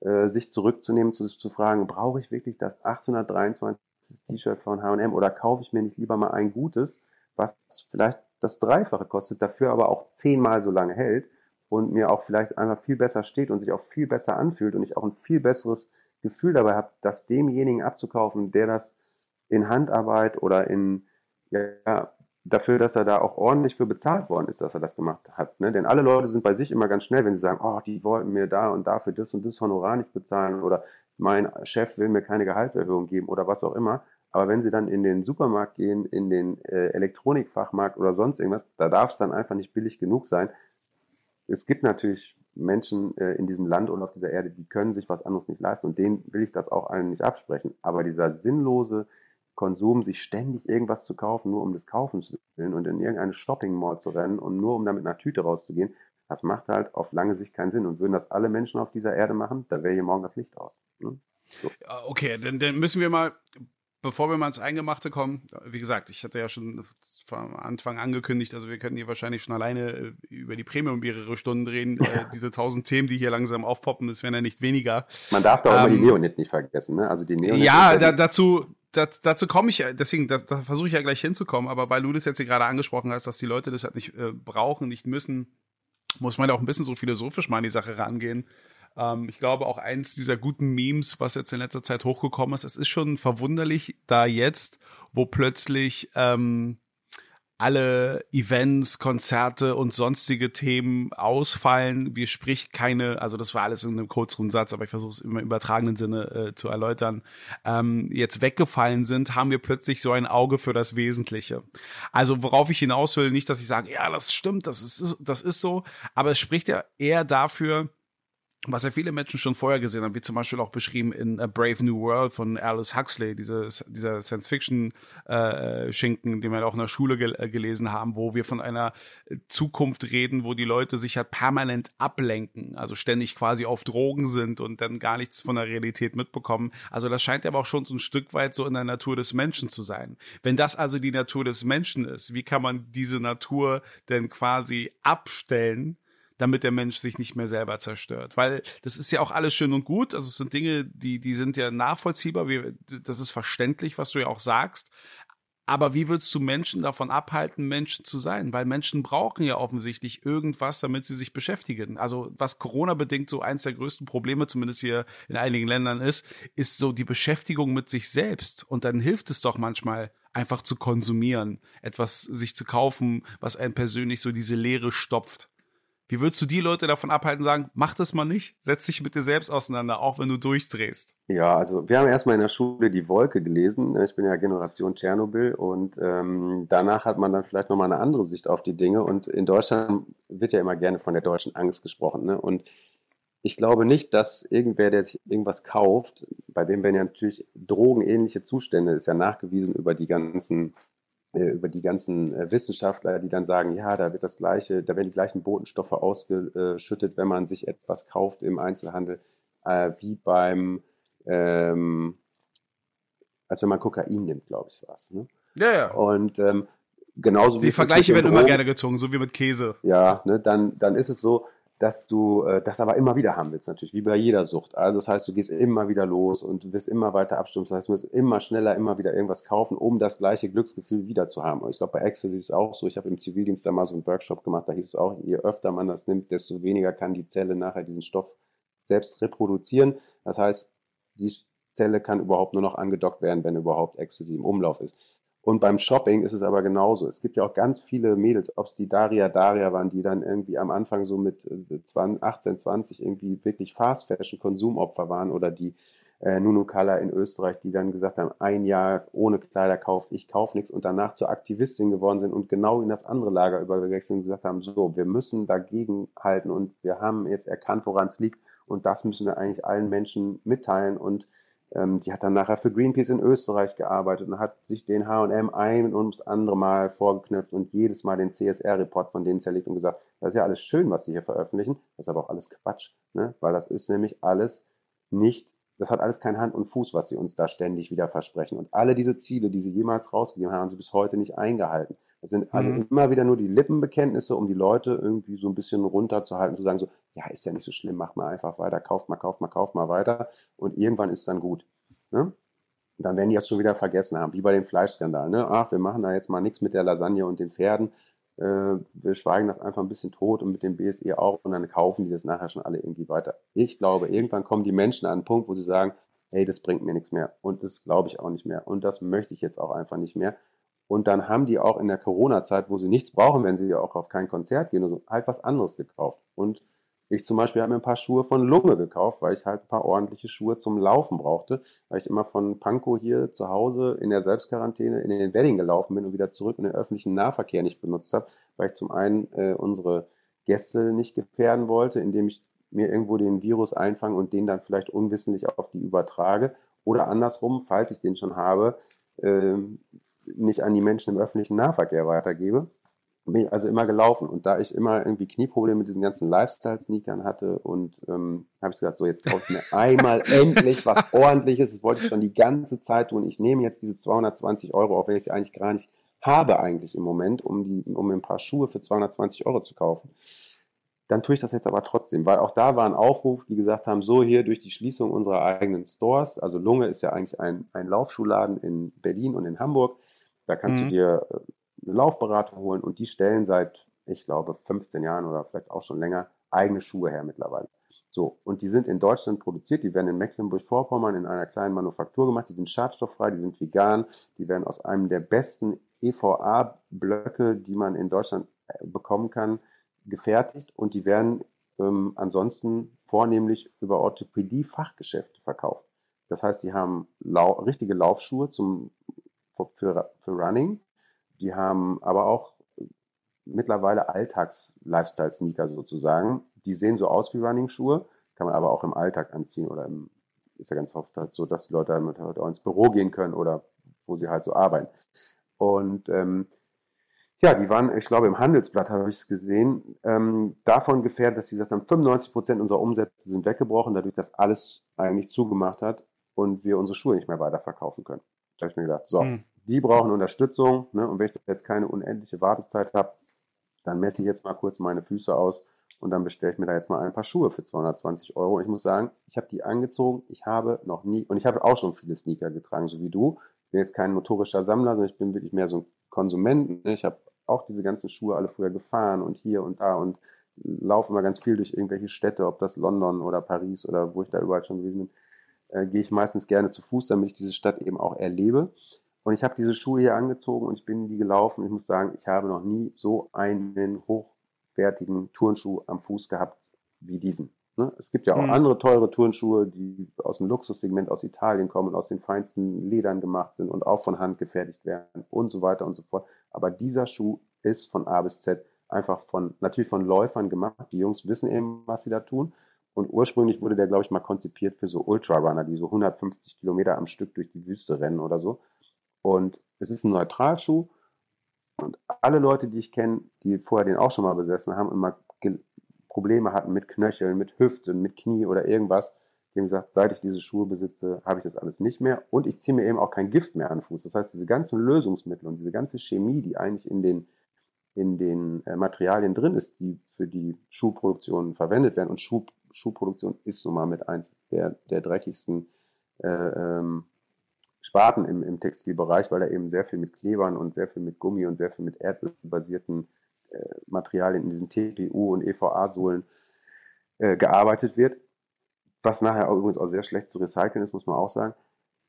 äh, sich zurückzunehmen, zu, zu fragen, brauche ich wirklich das 823 T-Shirt von H&M oder kaufe ich mir nicht lieber mal ein gutes, was vielleicht das Dreifache kostet, dafür aber auch zehnmal so lange hält und mir auch vielleicht einfach viel besser steht und sich auch viel besser anfühlt und ich auch ein viel besseres Gefühl dabei habe, das demjenigen abzukaufen, der das in Handarbeit oder in, ja, dafür, dass er da auch ordentlich für bezahlt worden ist, dass er das gemacht hat. Ne? Denn alle Leute sind bei sich immer ganz schnell, wenn sie sagen, oh, die wollten mir da und dafür das und das Honorar nicht bezahlen oder mein Chef will mir keine Gehaltserhöhung geben oder was auch immer. Aber wenn sie dann in den Supermarkt gehen, in den äh, Elektronikfachmarkt oder sonst irgendwas, da darf es dann einfach nicht billig genug sein. Es gibt natürlich Menschen äh, in diesem Land und auf dieser Erde, die können sich was anderes nicht leisten und denen will ich das auch allen nicht absprechen. Aber dieser sinnlose Konsum, sich ständig irgendwas zu kaufen, nur um des Kaufens willen und in irgendeine Shopping Mall zu rennen und nur um damit mit einer Tüte rauszugehen, das macht halt auf lange Sicht keinen Sinn. Und würden das alle Menschen auf dieser Erde machen, da wäre hier morgen das Licht aus. Ne? So. Okay, dann, dann müssen wir mal bevor wir mal ins Eingemachte kommen, wie gesagt, ich hatte ja schon vom Anfang angekündigt, also wir können hier wahrscheinlich schon alleine äh, über die Premium mehrere Stunden drehen. Äh, diese tausend Themen, die hier langsam aufpoppen, das werden ja nicht weniger. Man darf doch ähm, immer die Neonet nicht vergessen, ne? Also die Neonet. Ja, da, dazu, das, dazu komme ich, deswegen, da, da versuche ich ja gleich hinzukommen, aber weil du das jetzt hier gerade angesprochen hast, dass die Leute das halt nicht äh, brauchen, nicht müssen, muss man da auch ein bisschen so philosophisch mal an die Sache rangehen. Ähm, ich glaube auch eins dieser guten Memes, was jetzt in letzter Zeit hochgekommen ist, es ist schon verwunderlich, da jetzt, wo plötzlich ähm, alle Events, Konzerte und sonstige Themen ausfallen. Wir sprich keine, also das war alles in einem kürzeren Satz, aber ich versuche es im übertragenen Sinne äh, zu erläutern, ähm, jetzt weggefallen sind, haben wir plötzlich so ein Auge für das Wesentliche. Also worauf ich hinaus will, nicht, dass ich sage, ja, das stimmt, das ist, das ist so, aber es spricht ja eher dafür, was ja viele Menschen schon vorher gesehen haben, wie zum Beispiel auch beschrieben in A Brave New World von Alice Huxley, dieses, dieser Science-Fiction-Schinken, äh, den wir auch in der Schule gel äh, gelesen haben, wo wir von einer Zukunft reden, wo die Leute sich halt permanent ablenken, also ständig quasi auf Drogen sind und dann gar nichts von der Realität mitbekommen. Also das scheint aber auch schon so ein Stück weit so in der Natur des Menschen zu sein. Wenn das also die Natur des Menschen ist, wie kann man diese Natur denn quasi abstellen? Damit der Mensch sich nicht mehr selber zerstört. Weil das ist ja auch alles schön und gut. Also es sind Dinge, die, die sind ja nachvollziehbar. Wie, das ist verständlich, was du ja auch sagst. Aber wie willst du Menschen davon abhalten, Menschen zu sein? Weil Menschen brauchen ja offensichtlich irgendwas, damit sie sich beschäftigen. Also was Corona bedingt so eins der größten Probleme, zumindest hier in einigen Ländern ist, ist so die Beschäftigung mit sich selbst. Und dann hilft es doch manchmal, einfach zu konsumieren, etwas sich zu kaufen, was einen persönlich so diese Leere stopft. Wie würdest du die Leute davon abhalten, sagen, mach das mal nicht, setz dich mit dir selbst auseinander, auch wenn du durchdrehst? Ja, also wir haben erstmal in der Schule die Wolke gelesen. Ich bin ja Generation Tschernobyl und ähm, danach hat man dann vielleicht nochmal eine andere Sicht auf die Dinge. Und in Deutschland wird ja immer gerne von der deutschen Angst gesprochen. Ne? Und ich glaube nicht, dass irgendwer, der sich irgendwas kauft, bei dem werden ja natürlich drogenähnliche Zustände, ist ja nachgewiesen über die ganzen über die ganzen äh, Wissenschaftler, die dann sagen, ja, da wird das gleiche, da werden die gleichen Botenstoffe ausgeschüttet, wenn man sich etwas kauft im Einzelhandel, äh, wie beim, ähm, als wenn man Kokain nimmt, glaube ich, was. Ne? Ja, ja. Und ähm, genauso wie die Vergleiche werden immer gerne gezogen, so wie mit Käse. Ja, ne, dann, dann ist es so, dass du äh, das aber immer wieder haben willst, natürlich, wie bei jeder Sucht. Also das heißt, du gehst immer wieder los und du wirst immer weiter abstumpfen. Das heißt, du musst immer schneller immer wieder irgendwas kaufen, um das gleiche Glücksgefühl wieder zu haben. Und ich glaube, bei Ecstasy ist es auch so. Ich habe im Zivildienst da mal so einen Workshop gemacht, da hieß es auch, je öfter man das nimmt, desto weniger kann die Zelle nachher diesen Stoff selbst reproduzieren. Das heißt, die Zelle kann überhaupt nur noch angedockt werden, wenn überhaupt Ecstasy im Umlauf ist. Und beim Shopping ist es aber genauso. Es gibt ja auch ganz viele Mädels, ob es die Daria Daria waren, die dann irgendwie am Anfang so mit 18, äh, 20 irgendwie wirklich Fast Fashion Konsumopfer waren oder die äh, Nunu Kala in Österreich, die dann gesagt haben, ein Jahr ohne Kleiderkauf, ich kaufe nichts und danach zur Aktivistin geworden sind und genau in das andere Lager übergewechselt und gesagt haben, so, wir müssen dagegen halten und wir haben jetzt erkannt, woran es liegt und das müssen wir eigentlich allen Menschen mitteilen und ähm, die hat dann nachher für Greenpeace in Österreich gearbeitet und hat sich den H&M ein und ums andere Mal vorgeknüpft und jedes Mal den CSR-Report von denen zerlegt und gesagt, das ist ja alles schön, was sie hier veröffentlichen, das ist aber auch alles Quatsch, ne? weil das ist nämlich alles nicht, das hat alles kein Hand und Fuß, was sie uns da ständig wieder versprechen. Und alle diese Ziele, die sie jemals rausgegeben haben, haben sie bis heute nicht eingehalten. Das sind also mhm. immer wieder nur die Lippenbekenntnisse, um die Leute irgendwie so ein bisschen runterzuhalten, zu sagen so, ja, ist ja nicht so schlimm, mach mal einfach weiter, kauft mal, kauft mal, kauft mal weiter und irgendwann ist dann gut. Ne? Und dann werden die das schon wieder vergessen haben, wie bei dem Fleischskandal. Ne? Ach, wir machen da jetzt mal nichts mit der Lasagne und den Pferden. Äh, wir schweigen das einfach ein bisschen tot und mit dem BSE auch und dann kaufen die das nachher schon alle irgendwie weiter. Ich glaube, irgendwann kommen die Menschen an einen Punkt, wo sie sagen, hey, das bringt mir nichts mehr und das glaube ich auch nicht mehr und das möchte ich jetzt auch einfach nicht mehr. Und dann haben die auch in der Corona-Zeit, wo sie nichts brauchen, wenn sie ja auch auf kein Konzert gehen, so, halt was anderes gekauft. Und ich zum Beispiel habe mir ein paar Schuhe von Lunge gekauft, weil ich halt ein paar ordentliche Schuhe zum Laufen brauchte, weil ich immer von Pankow hier zu Hause in der Selbstquarantäne in den Wedding gelaufen bin und wieder zurück in den öffentlichen Nahverkehr nicht benutzt habe, weil ich zum einen äh, unsere Gäste nicht gefährden wollte, indem ich mir irgendwo den Virus einfange und den dann vielleicht unwissentlich auf die übertrage oder andersrum, falls ich den schon habe, äh, nicht an die Menschen im öffentlichen Nahverkehr weitergebe bin ich also immer gelaufen. Und da ich immer irgendwie Knieprobleme mit diesen ganzen Lifestyle-Sneakern hatte und ähm, habe ich gesagt, so jetzt kaufe ich mir einmal endlich was ordentliches. Das wollte ich schon die ganze Zeit tun. Ich nehme jetzt diese 220 Euro, auch wenn ich sie eigentlich gar nicht habe eigentlich im Moment, um, die, um ein paar Schuhe für 220 Euro zu kaufen. Dann tue ich das jetzt aber trotzdem, weil auch da war ein Aufruf, die gesagt haben, so hier durch die Schließung unserer eigenen Stores, also Lunge ist ja eigentlich ein, ein Laufschuhladen in Berlin und in Hamburg, da kannst mhm. du dir äh, eine Laufberatung holen und die stellen seit, ich glaube, 15 Jahren oder vielleicht auch schon länger eigene Schuhe her mittlerweile. So, und die sind in Deutschland produziert, die werden in Mecklenburg-Vorpommern in einer kleinen Manufaktur gemacht, die sind schadstofffrei, die sind vegan, die werden aus einem der besten EVA-Blöcke, die man in Deutschland äh, bekommen kann, gefertigt und die werden ähm, ansonsten vornehmlich über Orthopädie-Fachgeschäfte verkauft. Das heißt, die haben lau richtige Laufschuhe zum, für, für Running, die haben aber auch mittlerweile Alltags-Lifestyle-Sneaker sozusagen. Die sehen so aus wie Running-Schuhe, kann man aber auch im Alltag anziehen oder im, ist ja ganz oft halt so, dass die Leute damit halt auch ins Büro gehen können oder wo sie halt so arbeiten. Und ähm, ja, die waren, ich glaube, im Handelsblatt habe ich es gesehen, ähm, davon gefährdet, dass sie gesagt haben, 95 Prozent unserer Umsätze sind weggebrochen, dadurch, dass alles eigentlich zugemacht hat und wir unsere Schuhe nicht mehr weiterverkaufen können. Da habe ich mir gedacht, so, hm die brauchen Unterstützung. Ne? Und wenn ich jetzt keine unendliche Wartezeit habe, dann messe ich jetzt mal kurz meine Füße aus und dann bestelle ich mir da jetzt mal ein paar Schuhe für 220 Euro. Ich muss sagen, ich habe die angezogen. Ich habe noch nie, und ich habe auch schon viele Sneaker getragen, so wie du. Ich bin jetzt kein motorischer Sammler, sondern ich bin wirklich mehr so ein Konsument. Ne? Ich habe auch diese ganzen Schuhe alle früher gefahren und hier und da und laufe immer ganz viel durch irgendwelche Städte, ob das London oder Paris oder wo ich da überall schon gewesen bin. Äh, gehe ich meistens gerne zu Fuß, damit ich diese Stadt eben auch erlebe. Und ich habe diese Schuhe hier angezogen und ich bin die gelaufen. Ich muss sagen, ich habe noch nie so einen hochwertigen Turnschuh am Fuß gehabt wie diesen. Ne? Es gibt ja auch mhm. andere teure Turnschuhe, die aus dem Luxussegment aus Italien kommen und aus den feinsten Ledern gemacht sind und auch von Hand gefertigt werden und so weiter und so fort. Aber dieser Schuh ist von A bis Z einfach von, natürlich von Läufern gemacht. Die Jungs wissen eben, was sie da tun. Und ursprünglich wurde der, glaube ich, mal konzipiert für so Ultrarunner, die so 150 Kilometer am Stück durch die Wüste rennen oder so. Und es ist ein Neutralschuh. Und alle Leute, die ich kenne, die vorher den auch schon mal besessen haben, immer Probleme hatten mit Knöcheln, mit Hüften, mit Knie oder irgendwas, die haben gesagt, seit ich diese Schuhe besitze, habe ich das alles nicht mehr. Und ich ziehe mir eben auch kein Gift mehr an den Fuß. Das heißt, diese ganzen Lösungsmittel und diese ganze Chemie, die eigentlich in den, in den äh, Materialien drin ist, die für die Schuhproduktion verwendet werden. Und Schuh, Schuhproduktion ist nun mal mit eins der, der dreckigsten äh, ähm, Sparten im, im Textilbereich, weil da eben sehr viel mit Klebern und sehr viel mit Gummi und sehr viel mit erdölbasierten äh, Materialien in diesen TPU und EVA-Sohlen äh, gearbeitet wird. Was nachher auch übrigens auch sehr schlecht zu recyceln ist, muss man auch sagen.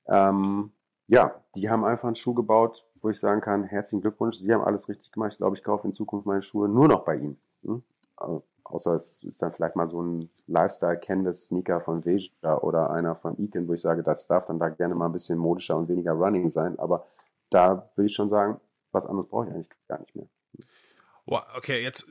Ähm, ja, die haben einfach einen Schuh gebaut, wo ich sagen kann, herzlichen Glückwunsch, Sie haben alles richtig gemacht. Ich glaube, ich kaufe in Zukunft meine Schuhe nur noch bei Ihnen. Hm? Also, Außer es ist dann vielleicht mal so ein Lifestyle-Canvas-Sneaker von Veja oder einer von Eakin, wo ich sage, das darf dann da gerne mal ein bisschen modischer und weniger Running sein. Aber da würde ich schon sagen, was anderes brauche ich eigentlich gar nicht mehr. Boah, okay, jetzt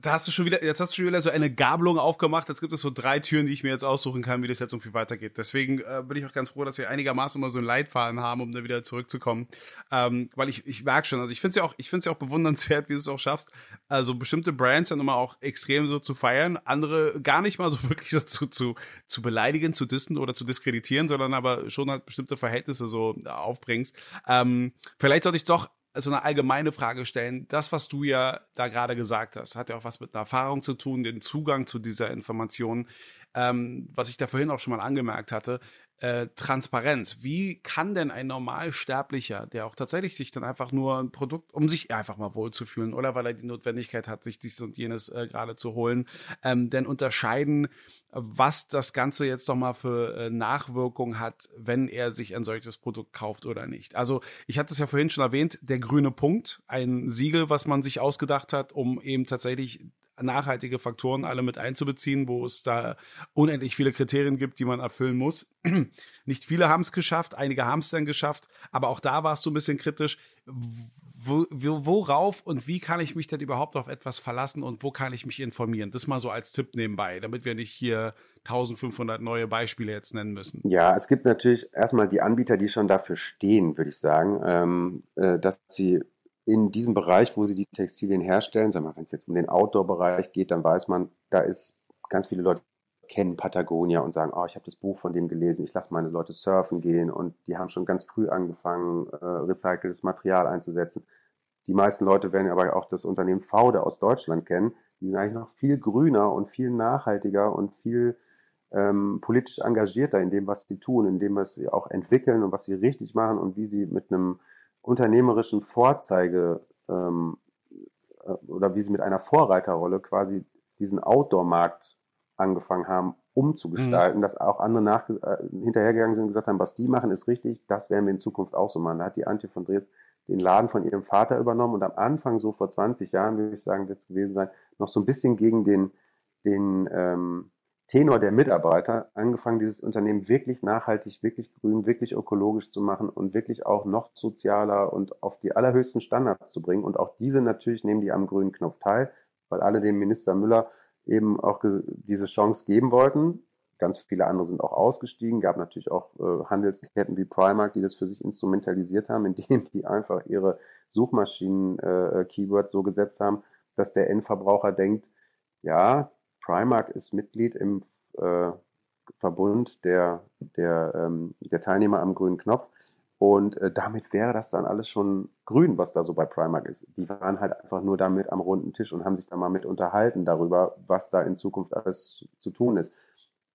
da hast du schon wieder, jetzt hast du schon wieder so eine Gabelung aufgemacht. Jetzt gibt es so drei Türen, die ich mir jetzt aussuchen kann, wie das jetzt irgendwie weitergeht. Deswegen äh, bin ich auch ganz froh, dass wir einigermaßen immer so einen Leitfaden haben, um da wieder zurückzukommen. Ähm, weil ich, ich merke schon, also ich finde es ja auch, ich finde es ja auch bewundernswert, wie du es auch schaffst, also bestimmte Brands dann immer auch extrem so zu feiern, andere gar nicht mal so wirklich so zu, zu, zu beleidigen, zu dissen oder zu diskreditieren, sondern aber schon halt bestimmte Verhältnisse so aufbringst. Ähm, vielleicht sollte ich doch so eine allgemeine Frage stellen. Das, was du ja da gerade gesagt hast, hat ja auch was mit einer Erfahrung zu tun, den Zugang zu dieser Information. Ähm, was ich da vorhin auch schon mal angemerkt hatte, äh, Transparenz. Wie kann denn ein Normalsterblicher, der auch tatsächlich sich dann einfach nur ein Produkt, um sich einfach mal wohlzufühlen oder weil er die Notwendigkeit hat, sich dies und jenes äh, gerade zu holen, ähm, denn unterscheiden, was das Ganze jetzt doch mal für äh, Nachwirkung hat, wenn er sich ein solches Produkt kauft oder nicht. Also ich hatte es ja vorhin schon erwähnt, der grüne Punkt, ein Siegel, was man sich ausgedacht hat, um eben tatsächlich nachhaltige Faktoren alle mit einzubeziehen, wo es da unendlich viele Kriterien gibt, die man erfüllen muss. Nicht viele haben es geschafft, einige haben es dann geschafft, aber auch da warst du ein bisschen kritisch. Wo, worauf und wie kann ich mich denn überhaupt auf etwas verlassen und wo kann ich mich informieren? Das mal so als Tipp nebenbei, damit wir nicht hier 1500 neue Beispiele jetzt nennen müssen. Ja, es gibt natürlich erstmal die Anbieter, die schon dafür stehen, würde ich sagen, ähm, äh, dass sie in diesem Bereich, wo sie die Textilien herstellen, sagen wir, wenn es jetzt um den Outdoor-Bereich geht, dann weiß man, da ist ganz viele Leute kennen Patagonia und sagen, oh, ich habe das Buch von dem gelesen, ich lasse meine Leute surfen gehen und die haben schon ganz früh angefangen, äh, recyceltes Material einzusetzen. Die meisten Leute werden aber auch das Unternehmen Faude aus Deutschland kennen. Die sind eigentlich noch viel grüner und viel nachhaltiger und viel ähm, politisch engagierter in dem, was sie tun, in dem, was sie auch entwickeln und was sie richtig machen und wie sie mit einem unternehmerischen Vorzeige ähm, äh, oder wie sie mit einer Vorreiterrolle quasi diesen Outdoor-Markt angefangen haben, umzugestalten, mhm. dass auch andere nach, äh, hinterhergegangen sind und gesagt haben, was die machen, ist richtig, das werden wir in Zukunft auch so machen. Da hat die Antje von Dres den Laden von ihrem Vater übernommen und am Anfang, so vor 20 Jahren, würde ich sagen, wird es gewesen sein, noch so ein bisschen gegen den, den ähm, Tenor der Mitarbeiter angefangen, dieses Unternehmen wirklich nachhaltig, wirklich grün, wirklich ökologisch zu machen und wirklich auch noch sozialer und auf die allerhöchsten Standards zu bringen. Und auch diese natürlich nehmen die am grünen Knopf teil, weil alle dem Minister Müller eben auch diese Chance geben wollten. Ganz viele andere sind auch ausgestiegen. Gab natürlich auch äh, Handelsketten wie Primark, die das für sich instrumentalisiert haben, indem die einfach ihre Suchmaschinen-Keywords äh, so gesetzt haben, dass der Endverbraucher denkt, ja, Primark ist Mitglied im äh, Verbund der, der, ähm, der Teilnehmer am grünen Knopf. Und äh, damit wäre das dann alles schon grün, was da so bei Primark ist. Die waren halt einfach nur damit am runden Tisch und haben sich da mal mit unterhalten darüber, was da in Zukunft alles zu tun ist.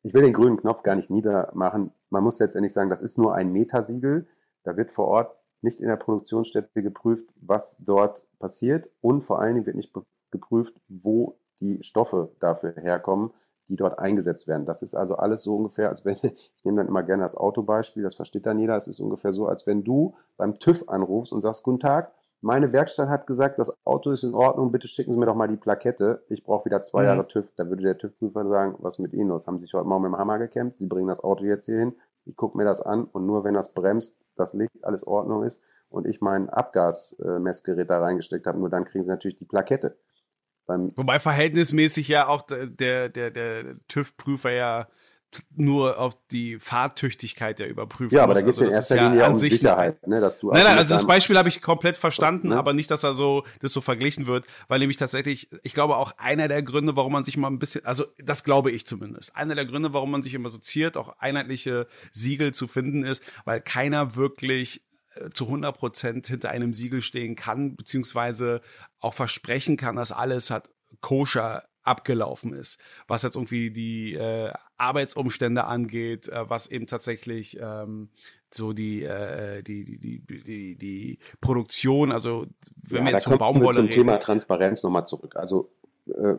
Ich will den grünen Knopf gar nicht niedermachen. Man muss letztendlich sagen, das ist nur ein Metasiegel. Da wird vor Ort nicht in der Produktionsstätte geprüft, was dort passiert. Und vor allen Dingen wird nicht geprüft, wo die Stoffe dafür herkommen, die dort eingesetzt werden. Das ist also alles so ungefähr, als wenn, ich nehme dann immer gerne das Autobeispiel, das versteht dann jeder, es ist ungefähr so, als wenn du beim TÜV anrufst und sagst, guten Tag, meine Werkstatt hat gesagt, das Auto ist in Ordnung, bitte schicken Sie mir doch mal die Plakette. Ich brauche wieder zwei mhm. Jahre TÜV. Da würde der TÜV-Prüfer sagen, was mit Ihnen los? Haben Sie sich heute Morgen mit dem Hammer gekämpft? Sie bringen das Auto jetzt hier hin. Ich gucke mir das an und nur wenn das bremst, das Licht, alles Ordnung ist und ich mein Abgasmessgerät da reingesteckt habe, nur dann kriegen Sie natürlich die Plakette. Wobei verhältnismäßig ja auch der, der, der TÜV-Prüfer ja nur auf die Fahrtüchtigkeit der Überprüfung. Ja, aber da geht es also, in erster Linie ja um Sicherheit, ne, dass du Nein, nein, also das Beispiel habe ich komplett verstanden, ne? aber nicht, dass da so das so verglichen wird, weil nämlich tatsächlich, ich glaube auch einer der Gründe, warum man sich mal ein bisschen, also das glaube ich zumindest, einer der Gründe, warum man sich immer soziert, auch einheitliche Siegel zu finden ist, weil keiner wirklich zu 100 Prozent hinter einem Siegel stehen kann, beziehungsweise auch versprechen kann, dass alles hat koscher abgelaufen ist, was jetzt irgendwie die äh, Arbeitsumstände angeht, äh, was eben tatsächlich ähm, so die, äh, die, die, die, die, die Produktion, also wenn ja, wir jetzt von Baumwolle reden. Zum Thema Transparenz nochmal zurück. Also äh,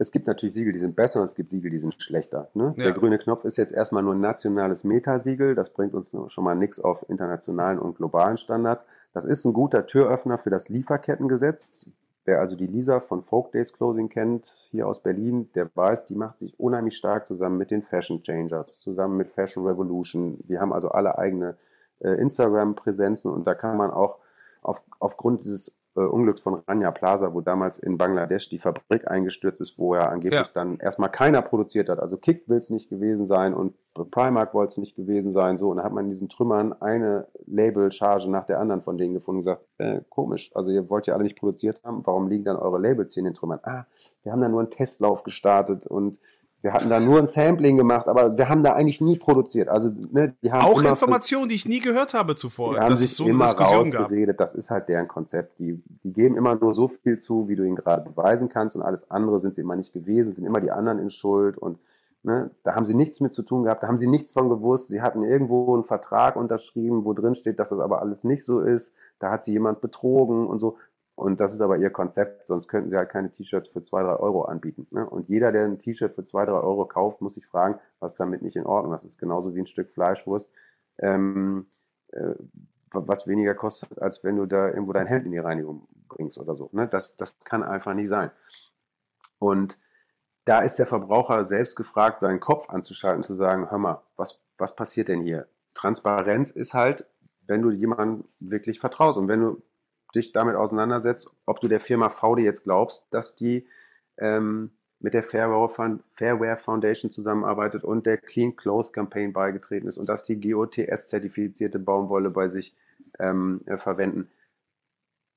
es gibt natürlich Siegel, die sind besser und es gibt Siegel, die sind schlechter. Ne? Ja. Der grüne Knopf ist jetzt erstmal nur ein nationales Metasiegel. Das bringt uns schon mal nichts auf internationalen und globalen Standards. Das ist ein guter Türöffner für das Lieferkettengesetz. Wer also die Lisa von Folk Days Closing kennt, hier aus Berlin, der weiß, die macht sich unheimlich stark zusammen mit den Fashion Changers, zusammen mit Fashion Revolution. Wir haben also alle eigene äh, Instagram-Präsenzen und da kann man auch auf, aufgrund dieses äh, Unglücks von Rania Plaza, wo damals in Bangladesch die Fabrik eingestürzt ist, wo er angeblich ja. dann erstmal keiner produziert hat. Also Kick will es nicht gewesen sein und Primark wollte es nicht gewesen sein. So, und da hat man in diesen Trümmern eine Labelcharge nach der anderen von denen gefunden und gesagt, äh, komisch, also ihr wollt ja alle nicht produziert haben, warum liegen dann eure Labels hier in den Trümmern? Ah, wir haben da nur einen Testlauf gestartet und Wir hatten da nur ein Sampling gemacht, aber wir haben da eigentlich nie produziert. Also, ne, die haben auch Informationen, die ich nie gehört habe zuvor. Die haben sich so immer rausgeredet. Das ist halt deren Konzept. Die, die geben immer nur so viel zu, wie du ihnen gerade beweisen kannst, und alles andere sind sie immer nicht gewesen, sind immer die anderen in Schuld und Ne, da haben sie nichts mit zu tun gehabt, da haben sie nichts von gewusst. Sie hatten irgendwo einen Vertrag unterschrieben, wo drin steht, dass das aber alles nicht so ist. Da hat sie jemand betrogen und so. Und das ist aber ihr Konzept, sonst könnten sie halt keine T-Shirts für zwei, drei Euro anbieten. Ne? Und jeder, der ein T-Shirt für zwei, drei Euro kauft, muss sich fragen, was damit nicht in Ordnung ist. Das ist genauso wie ein Stück Fleischwurst, ähm, äh, was weniger kostet, als wenn du da irgendwo dein Hemd in die Reinigung bringst oder so. Ne? Das, das kann einfach nicht sein. Und da ist der Verbraucher selbst gefragt, seinen Kopf anzuschalten, zu sagen, hör mal, was, was passiert denn hier? Transparenz ist halt, wenn du jemandem wirklich vertraust und wenn du dich damit auseinandersetzt, ob du der Firma VD jetzt glaubst, dass die ähm, mit der Fairware Foundation zusammenarbeitet und der Clean Clothes Campaign beigetreten ist und dass die GOTS-zertifizierte Baumwolle bei sich ähm, äh, verwenden.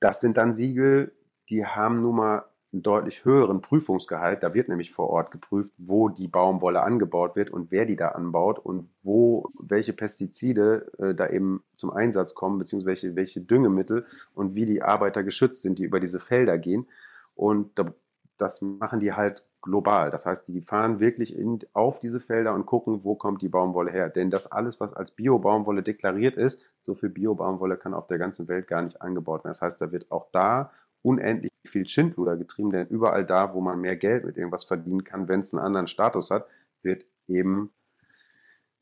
Das sind dann Siegel, die haben nun mal einen deutlich höheren Prüfungsgehalt. Da wird nämlich vor Ort geprüft, wo die Baumwolle angebaut wird und wer die da anbaut und wo welche Pestizide äh, da eben zum Einsatz kommen, beziehungsweise welche Düngemittel und wie die Arbeiter geschützt sind, die über diese Felder gehen. Und da, das machen die halt global. Das heißt, die fahren wirklich in, auf diese Felder und gucken, wo kommt die Baumwolle her. Denn das alles, was als Bio-Baumwolle deklariert ist, so viel Bio-Baumwolle kann auf der ganzen Welt gar nicht angebaut werden. Das heißt, da wird auch da unendlich viel Schindluder getrieben, denn überall da, wo man mehr Geld mit irgendwas verdienen kann, wenn es einen anderen Status hat, wird eben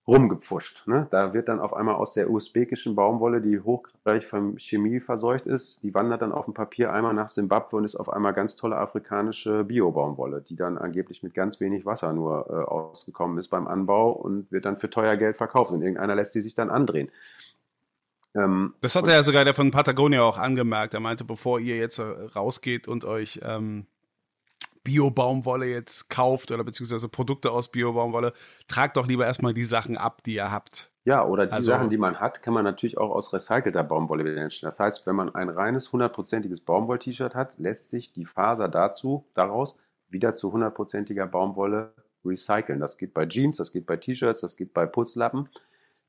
rumgepfuscht. Ne? Da wird dann auf einmal aus der usbekischen Baumwolle, die hochgradig von Chemie verseucht ist, die wandert dann auf dem Papiereimer nach Simbabwe und ist auf einmal ganz tolle afrikanische Bio-Baumwolle, die dann angeblich mit ganz wenig Wasser nur äh, ausgekommen ist beim Anbau und wird dann für teuer Geld verkauft und irgendeiner lässt die sich dann andrehen. Ähm, das hat er ja sogar der von Patagonia auch angemerkt. Er meinte, bevor ihr jetzt äh, rausgeht und euch ähm, Bio-Baumwolle jetzt kauft oder beziehungsweise Produkte aus Bio-Baumwolle, tragt doch lieber erstmal die Sachen ab, die ihr habt. Ja, oder die also, Sachen, die man hat, kann man natürlich auch aus recycelter Baumwolle wieder entstehen. Das heißt, wenn man ein reines hundertprozentiges Baumwoll-T-Shirt hat, lässt sich die Faser dazu, daraus wieder zu hundertprozentiger Baumwolle recyceln. Das geht bei Jeans, das geht bei T-Shirts, das geht bei Putzlappen.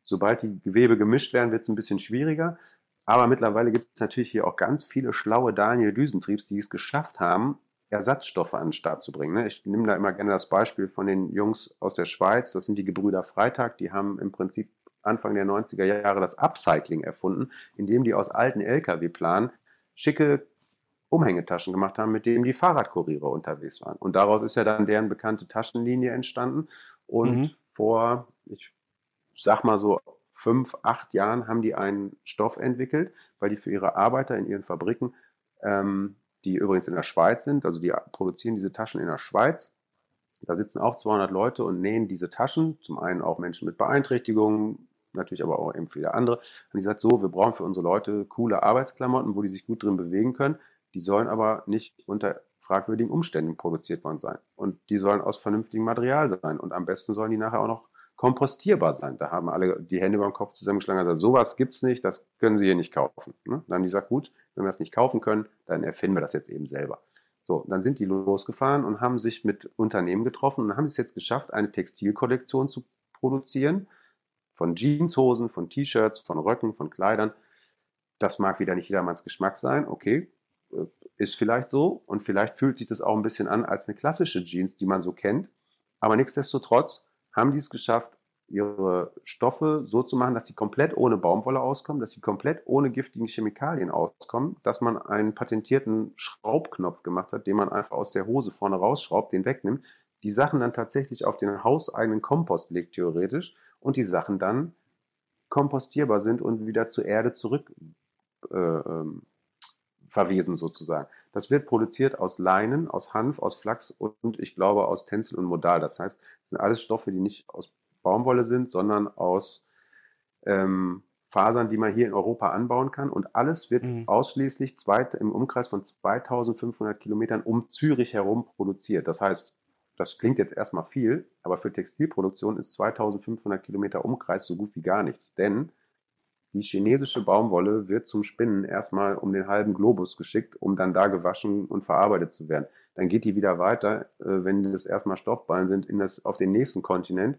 Sobald die Gewebe gemischt werden, wird es ein bisschen schwieriger. Aber mittlerweile gibt es natürlich hier auch ganz viele schlaue Daniel Düsentriebs, die es geschafft haben, Ersatzstoffe an den Start zu bringen. Ne? Ich nehme da immer gerne das Beispiel von den Jungs aus der Schweiz. Das sind die Gebrüder Freitag. Die haben im Prinzip Anfang der 90er Jahre das Upcycling erfunden, indem die aus alten Lkw-Planen schicke Umhängetaschen gemacht haben, mit denen die Fahrradkuriere unterwegs waren. Und daraus ist ja dann deren bekannte Taschenlinie entstanden. Und mhm. vor, ich sag mal so, fünf, acht Jahren haben die einen Stoff entwickelt, weil die für ihre Arbeiter in ihren Fabriken, ähm, die übrigens in der Schweiz sind, also die produzieren diese Taschen in der Schweiz. Da sitzen auch 200 Leute und nähen diese Taschen. Zum einen auch Menschen mit Beeinträchtigungen, natürlich aber auch eben viele andere. Und die sagt so, wir brauchen für unsere Leute coole Arbeitsklamotten, wo die sich gut drin bewegen können. Die sollen aber nicht unter fragwürdigen Umständen produziert worden sein. Und die sollen aus vernünftigem Material sein. Und am besten sollen die nachher auch noch kompostierbar sein. Da haben alle die Hände beim Kopf zusammengeschlagen und gesagt, sowas es nicht, das können Sie hier nicht kaufen. Ne? Dann haben die gesagt, gut, wenn wir das nicht kaufen können, dann erfinden wir das jetzt eben selber. So, dann sind die losgefahren und haben sich mit Unternehmen getroffen und haben es jetzt geschafft, eine Textilkollektion zu produzieren. Von Jeanshosen, von T-Shirts, von Röcken, von Kleidern. Das mag wieder nicht jedermanns Geschmack sein, okay, äh, ist vielleicht so. Und vielleicht fühlt sich das auch ein bisschen an als eine klassische Jeans, die man so kennt. Aber nichtsdestotrotz haben die es geschafft, ihre Stoffe so zu machen, dass sie komplett ohne Baumwolle auskommen, dass sie komplett ohne giftigen Chemikalien auskommen, dass man einen patentierten Schraubknopf gemacht hat, den man einfach aus der Hose vorne rausschraubt, den wegnimmt, die Sachen dann tatsächlich auf den hauseigenen Kompost legt, theoretisch, und die Sachen dann kompostierbar sind und wieder zur Erde zurück äh, ähm, verwesen sozusagen. Das wird produziert aus Leinen, aus Hanf, aus Flachs und ich glaube aus Tencel und Modal. Das heißt, sind alles Stoffe, die nicht aus Baumwolle sind, sondern aus ähm, Fasern, die man hier in Europa anbauen kann. Und alles wird mhm. ausschließlich zweit, im Umkreis von 2500 Kilometern um Zürich herum produziert. Das heißt, das klingt jetzt erstmal viel, aber für Textilproduktion ist 2500 Kilometer Umkreis so gut wie gar nichts. Denn die chinesische Baumwolle wird zum Spinnen erstmal um den halben Globus geschickt, um dann da gewaschen und verarbeitet zu werden. Dann geht die wieder weiter, äh, wenn das erstmal Stoffballen sind, in das, auf den nächsten Kontinent.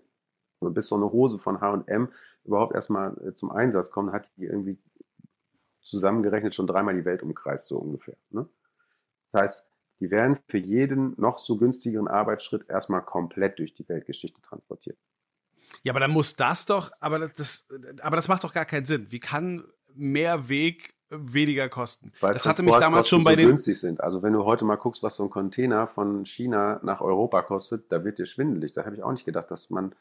Bis so eine Hose von H&M überhaupt erstmal äh, zum Einsatz kommt, hat die irgendwie zusammengerechnet schon dreimal die Welt umkreist, so ungefähr. Ne? Das heißt, die werden für jeden noch so günstigeren Arbeitsschritt erstmal komplett durch die Weltgeschichte transportiert. Ja, aber dann muss das doch, aber das, das, aber das macht doch gar keinen Sinn. Wie kann mehr Weg weniger kosten? Weil das hatte mich damals schon bei so den günstig sind. Also wenn du heute mal guckst, was so ein Container von China nach Europa kostet, da wird dir schwindelig. Da habe ich auch nicht gedacht, dass man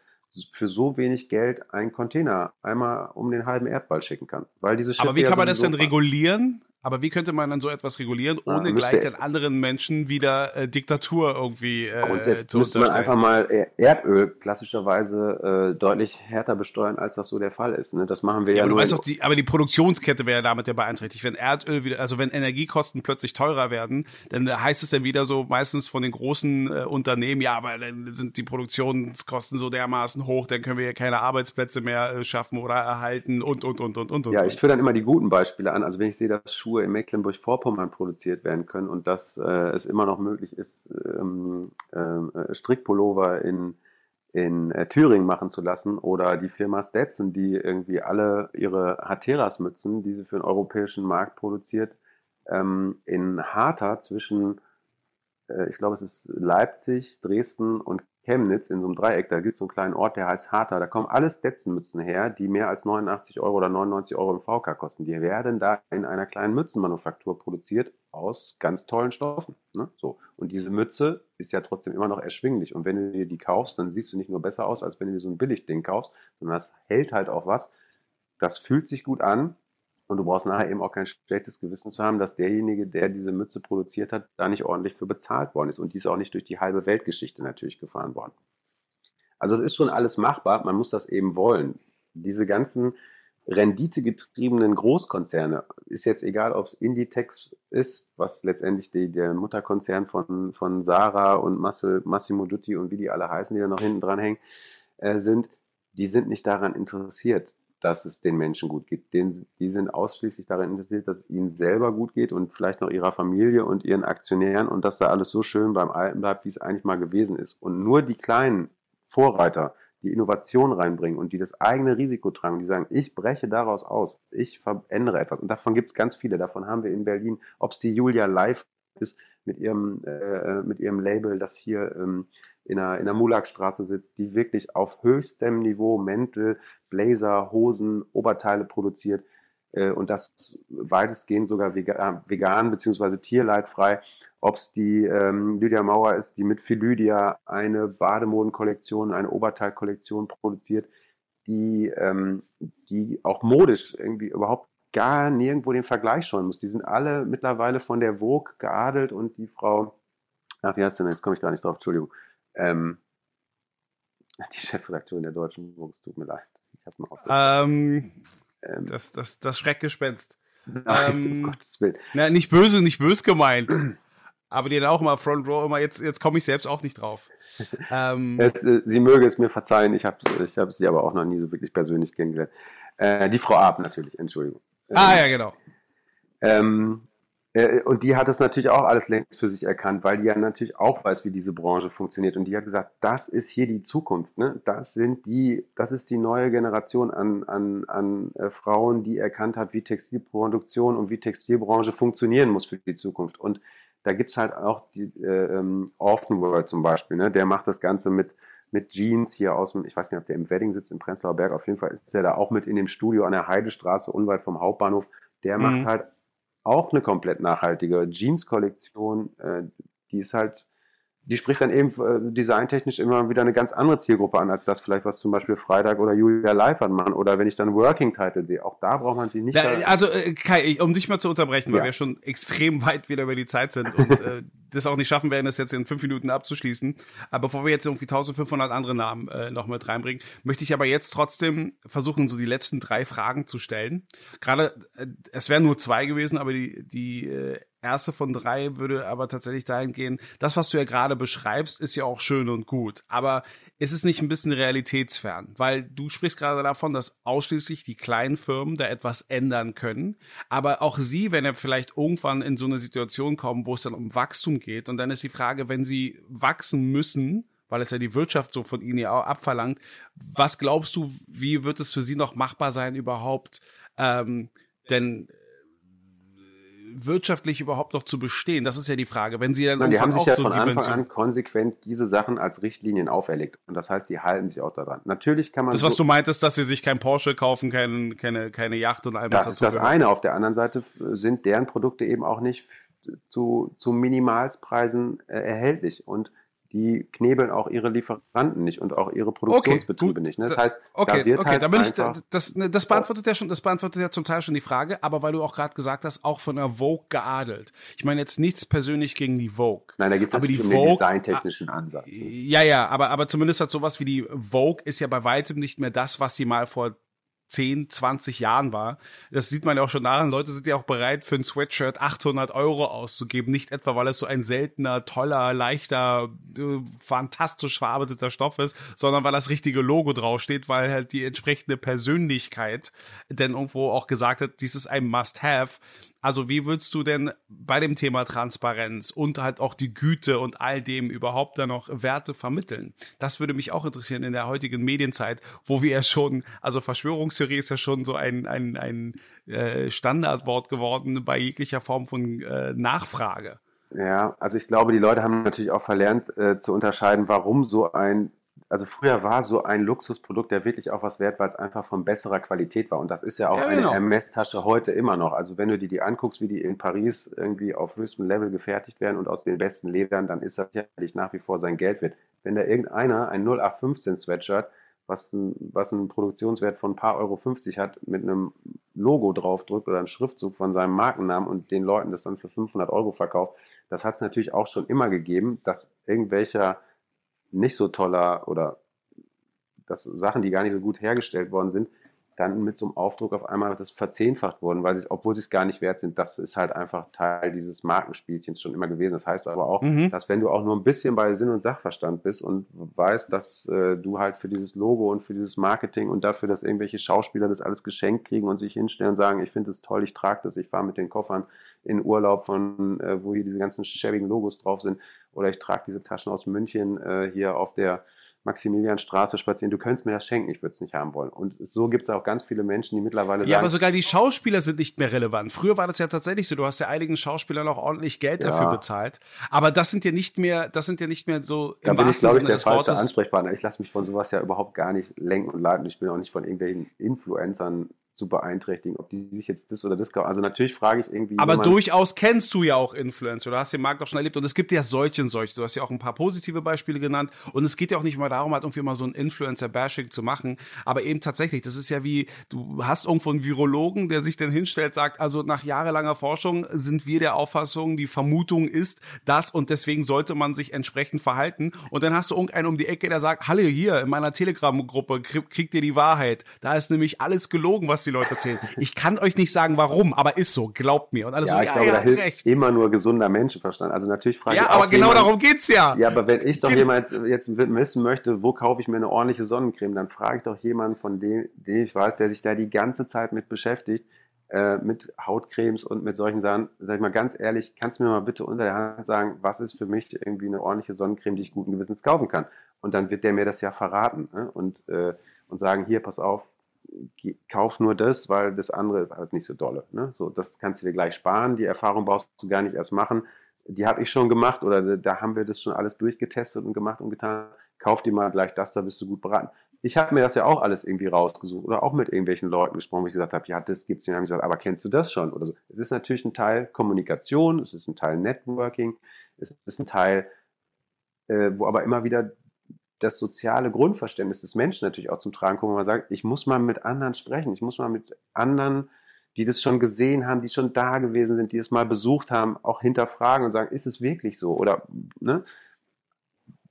für so wenig Geld einen Container einmal um den halben Erdball schicken kann. Weil diese Aber wie kann man das denn regulieren? Aber wie könnte man dann so etwas regulieren, ah, ohne ah, gleich den anderen Menschen wieder äh, Diktatur irgendwie äh, zu müsste man einfach mal Erdöl klassischerweise äh, deutlich härter besteuern, als das so der Fall ist. Ne? Das machen wir ja, ja aber nur. Auch, die, aber die Produktionskette wäre damit ja beeinträchtigt. Wenn Erdöl wieder, also wenn Energiekosten plötzlich teurer werden, dann heißt es dann wieder so meistens von den großen äh, Unternehmen, ja, aber dann sind die Produktionskosten so dermaßen hoch, dann können wir ja keine Arbeitsplätze mehr äh, schaffen oder erhalten und und und und und. Ja, ich führe dann immer die guten Beispiele an. Also wenn ich sehe, dass Schuhe Schuhe in Mecklenburg-Vorpommern produziert werden können und dass äh, es immer noch möglich ist, ähm, äh, Strickpullover in, in äh, Thüringen machen zu lassen oder die Firma Stetson, die irgendwie alle ihre Hateras-Mützen, die sie für den europäischen Markt produziert, ähm, in Harter zwischen, äh, ich glaube es ist Leipzig, Dresden und Chemnitz in so einem Dreieck, da gibt es so einen kleinen Ort, der heißt Harter. Da kommen alle Stetson-Mützen her, die mehr als 89 Euro oder 99 Euro im VK kosten. Die werden da in einer kleinen Mützenmanufaktur produziert aus ganz tollen Stoffen. Ne? So. Und diese Mütze ist ja trotzdem immer noch erschwinglich. Und wenn du dir die kaufst, dann siehst du nicht nur besser aus, als wenn du dir so ein Billigding kaufst, sondern das hält halt auch was. Das fühlt sich gut an und du brauchst nachher eben auch kein schlechtes Gewissen zu haben, dass derjenige, der diese Mütze produziert hat, da nicht ordentlich für bezahlt worden ist. Und die ist auch nicht durch die halbe Weltgeschichte natürlich gefahren worden. Also es ist schon alles machbar, man muss das eben wollen. Diese ganzen renditegetriebenen Großkonzerne, ist jetzt egal, ob es Inditex ist, was letztendlich die, der Mutterkonzern von, von Sarah und Massimo Dutti und wie die alle heißen, die da noch hinten dran hängen, äh, sind, die sind nicht daran interessiert, dass es den Menschen gut geht. Den, die sind ausschließlich daran interessiert, dass es ihnen selber gut geht und vielleicht noch ihrer Familie und ihren Aktionären und dass da alles so schön beim Alten bleibt, wie es eigentlich mal gewesen ist. Und nur die kleinen Vorreiter, die Innovation reinbringen und die das eigene Risiko tragen, die sagen, ich breche daraus aus, ich verändere etwas. Und davon gibt es ganz viele. Davon haben wir in Berlin, ob es die Julia Live ist mit ihrem, äh, mit ihrem Label, das hier ähm, in der, in der Mulakstraße sitzt, die wirklich auf höchstem Niveau Mäntel, Blazer, Hosen, Oberteile produziert äh, und das weitestgehend sogar vegan, vegan bzw. tierleidfrei. Ob es die ähm, Lydia Mauer ist, die mit Philydia eine Bademodenkollektion, eine Oberteilkollektion produziert, die, ähm, die auch modisch irgendwie überhaupt gar nirgendwo den Vergleich schauen muss. Die sind alle mittlerweile von der Vogue geadelt und die Frau, ach, wie heißt denn, jetzt komme ich gar nicht drauf, Entschuldigung, ähm, die Chefredakteurin der Deutschen es tut mir leid. Ich habe ähm, ähm, das, das, das Schreckgespenst. Nein, ähm, um Gottes Willen. Na, nicht böse, nicht böse gemeint. aber die dann auch immer Front Row, immer jetzt, jetzt komme ich selbst auch nicht drauf. ähm, es, äh, sie möge es mir verzeihen, ich habe ich hab sie aber auch noch nie so wirklich persönlich kennengelernt. Äh, die Frau Ab natürlich, Entschuldigung. Ah, ja, genau. Ähm, äh, und die hat das natürlich auch alles längst für sich erkannt, weil die ja natürlich auch weiß, wie diese Branche funktioniert. Und die hat gesagt, das ist hier die Zukunft. Ne? Das sind die, das ist die neue Generation an, an, an äh, Frauen, die erkannt hat, wie Textilproduktion und wie Textilbranche funktionieren muss für die Zukunft. Und da gibt's halt auch die äh, ähm, Often World zum Beispiel, ne? der macht das Ganze mit, mit Jeans hier aus dem, ich weiß nicht, ob der im Wedding sitzt, im Prenzlauer Berg, auf jeden Fall ist der da auch mit in dem Studio an der Heidestraße, unweit vom Hauptbahnhof. Der mhm. macht halt auch eine komplett nachhaltige Jeans-Kollektion. Äh, die ist halt die spricht dann eben äh, designtechnisch immer wieder eine ganz andere Zielgruppe an, als das vielleicht, was zum Beispiel Freitag oder Julia Liefert machen. Oder wenn ich dann Working Title sehe, auch da braucht man sich nicht. Na, also, äh, Kai, um dich mal zu unterbrechen, weil ja. wir schon extrem weit wieder über die Zeit sind und äh, das auch nicht schaffen werden, das jetzt in fünf Minuten abzuschließen. Aber bevor wir jetzt irgendwie 1500 andere Namen äh, noch mit reinbringen, möchte ich aber jetzt trotzdem versuchen, so die letzten drei Fragen zu stellen. Gerade, äh, es wären nur zwei gewesen, aber die, die äh, erste von drei würde aber tatsächlich dahin gehen, das, was du ja gerade beschreibst, ist ja auch schön und gut. Aber ist es nicht ein bisschen realitätsfern? Weil du sprichst gerade davon, dass ausschließlich die kleinen Firmen da etwas ändern können. Aber auch sie, wenn er vielleicht irgendwann in so eine Situation kommen, wo es dann um Wachstum geht, und dann ist die Frage, wenn sie wachsen müssen, weil es ja die Wirtschaft so von ihnen ja auch abverlangt. Was glaubst du, wie wird es für sie noch machbar sein, überhaupt ähm, denn wirtschaftlich überhaupt noch zu bestehen? Das ist ja die Frage. Wenn sie dann Nein, die haben sich ja so von Anfang an konsequent diese Sachen als Richtlinien auferlegt. Und das heißt, die halten sich auch daran. Natürlich kann man. Das, was so, du meintest, dass sie sich kein Porsche kaufen, kein, keine, keine Yacht und all was Das ist das eine. Auf der anderen Seite sind deren Produkte eben auch nicht zu, zu Minimalspreisen äh, erhältlich. Und die knebeln auch ihre Lieferanten nicht und auch ihre Produktionsbetriebe okay, nicht. Ne? Das heißt, okay, da wird okay, halt da bin ich, das, ne, das beantwortet ja schon, das beantwortet ja zum Teil schon die Frage, aber weil du auch gerade gesagt hast, auch von der Vogue geadelt. Ich meine jetzt nichts persönlich gegen die Vogue. Nein, da gibt es die um den designtechnischen Ansatz. Ja, ja, aber, aber zumindest hat sowas wie die Vogue ist ja bei weitem nicht mehr das, was sie mal vor 10, 20 Jahren war. Das sieht man ja auch schon daran, Leute sind ja auch bereit, für ein Sweatshirt 800 Euro auszugeben. Nicht etwa, weil es so ein seltener, toller, leichter, äh, fantastisch verarbeiteter Stoff ist, sondern weil das richtige Logo draufsteht, weil halt die entsprechende Persönlichkeit denn irgendwo auch gesagt hat, dies ist ein Must-Have. Also wie würdest du denn bei dem Thema Transparenz und halt auch die Güte und all dem überhaupt dann noch Werte vermitteln? Das würde mich auch interessieren in der heutigen Medienzeit, wo wir ja schon, also Verschwörungstheorie ist ja schon so ein, ein, ein äh, Standardwort geworden bei jeglicher Form von äh, Nachfrage. Ja, also ich glaube, die Leute haben natürlich auch verlernt äh, zu unterscheiden, warum so ein also früher war so ein Luxusprodukt ja wirklich auch was wert, weil es einfach von besserer Qualität war. Und das ist ja auch ja, genau. eine Hermes-Tasche heute immer noch. Also wenn du dir die anguckst, wie die in Paris irgendwie auf höchstem Level gefertigt werden und aus den besten Ledern, dann ist das sicherlich nach wie vor sein Geld wert. Wenn da irgendeiner ein 0815 Sweatshirt, was ein, was einen Produktionswert von ein paar Euro 50 hat, mit einem Logo draufdrückt oder einem Schriftzug von seinem Markennamen und den Leuten das dann für 500 Euro verkauft, das hat es natürlich auch schon immer gegeben, dass irgendwelcher nicht so toller oder dass Sachen, die gar nicht so gut hergestellt worden sind, dann mit so einem Aufdruck auf einmal das verzehnfacht wurden, weil sie, obwohl sie es gar nicht wert sind, das ist halt einfach Teil dieses Markenspielchens schon immer gewesen. Das heißt aber auch, mhm. dass wenn du auch nur ein bisschen bei Sinn und Sachverstand bist und weißt, dass äh, du halt für dieses Logo und für dieses Marketing und dafür, dass irgendwelche Schauspieler das alles geschenkt kriegen und sich hinstellen und sagen, ich finde es toll, ich trage das, ich fahre mit den Koffern in Urlaub von, äh, wo hier diese ganzen schäbigen Logos drauf sind, oder ich trage diese Taschen aus München äh, hier auf der Maximilianstraße spazieren, du könntest mir das schenken, ich würde es nicht haben wollen. Und so gibt es auch ganz viele Menschen, die mittlerweile ja, sagen... Ja, aber sogar die Schauspieler sind nicht mehr relevant. Früher war das ja tatsächlich so, du hast ja einigen Schauspielern auch ordentlich Geld ja. dafür bezahlt. Aber das sind ja nicht mehr, das sind ja nicht mehr so im da bin ich, glaube ich, der falsche Wortes. Ansprechpartner. Ich lasse mich von sowas ja überhaupt gar nicht lenken und leiten. Ich bin auch nicht von irgendwelchen Influencern zu beeinträchtigen, ob die sich jetzt das oder das kaufen. Also natürlich frage ich irgendwie. Aber durchaus kennst du ja auch Influencer. Du hast den Markt auch schon erlebt und es gibt ja solche und solche. Du hast ja auch ein paar positive Beispiele genannt und es geht ja auch nicht mal darum, halt irgendwie mal so ein Influencer-Bashing zu machen. Aber eben tatsächlich, das ist ja wie, du hast irgendwo einen Virologen, der sich dann hinstellt, sagt, also nach jahrelanger Forschung sind wir der Auffassung, die Vermutung ist das und deswegen sollte man sich entsprechend verhalten. Und dann hast du irgendeinen um die Ecke, der sagt, hallo hier, in meiner Telegram-Gruppe kriegt ihr die Wahrheit. Da ist nämlich alles gelogen, was die Leute erzählen. Ich kann euch nicht sagen, warum, aber ist so, glaubt mir. Und alles ja, so, ich ja, glaube, ja, da hilft recht. immer nur gesunder Menschenverstand. Also natürlich frage ja, ich Ja, aber genau jemand, darum geht's ja. Ja, aber wenn ich doch jemand jetzt wissen möchte, wo kaufe ich mir eine ordentliche Sonnencreme, dann frage ich doch jemanden, von dem, dem ich weiß, der sich da die ganze Zeit mit beschäftigt, äh, mit Hautcremes und mit solchen Sachen. Sag ich mal ganz ehrlich, kannst du mir mal bitte unter der Hand sagen, was ist für mich irgendwie eine ordentliche Sonnencreme, die ich guten Gewissens kaufen kann? Und dann wird der mir das ja verraten ne? und, äh, und sagen, hier, pass auf, kauf nur das, weil das andere ist alles nicht so dolle. Ne? So, das kannst du dir gleich sparen. Die Erfahrung brauchst du gar nicht erst machen. Die habe ich schon gemacht oder da haben wir das schon alles durchgetestet und gemacht und getan. Kauf dir mal gleich das, da bist du gut beraten. Ich habe mir das ja auch alles irgendwie rausgesucht oder auch mit irgendwelchen Leuten gesprochen, wo ich gesagt habe, ja, das gibt's. Und haben gesagt, aber kennst du das schon? Oder so. Es ist natürlich ein Teil Kommunikation, es ist ein Teil Networking, es ist ein Teil, äh, wo aber immer wieder das soziale Grundverständnis des Menschen natürlich auch zum Tragen kommen, wo man sagt, ich muss mal mit anderen sprechen, ich muss mal mit anderen, die das schon gesehen haben, die schon da gewesen sind, die es mal besucht haben, auch hinterfragen und sagen, ist es wirklich so? Oder, ne?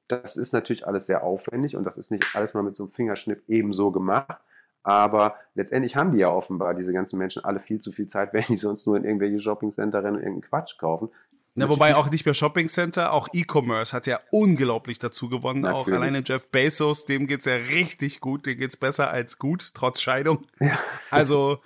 Das ist natürlich alles sehr aufwendig und das ist nicht alles mal mit so einem Fingerschnipp ebenso gemacht. Aber letztendlich haben die ja offenbar, diese ganzen Menschen, alle viel zu viel Zeit, wenn die sonst nur in irgendwelche Shoppingcenter rennen und irgendeinen Quatsch kaufen. Na, wobei auch nicht mehr Shopping Center, auch E-Commerce hat ja unglaublich dazu gewonnen. Natürlich. Auch alleine Jeff Bezos, dem geht's ja richtig gut, dem geht's besser als gut, trotz Scheidung. Ja. Also,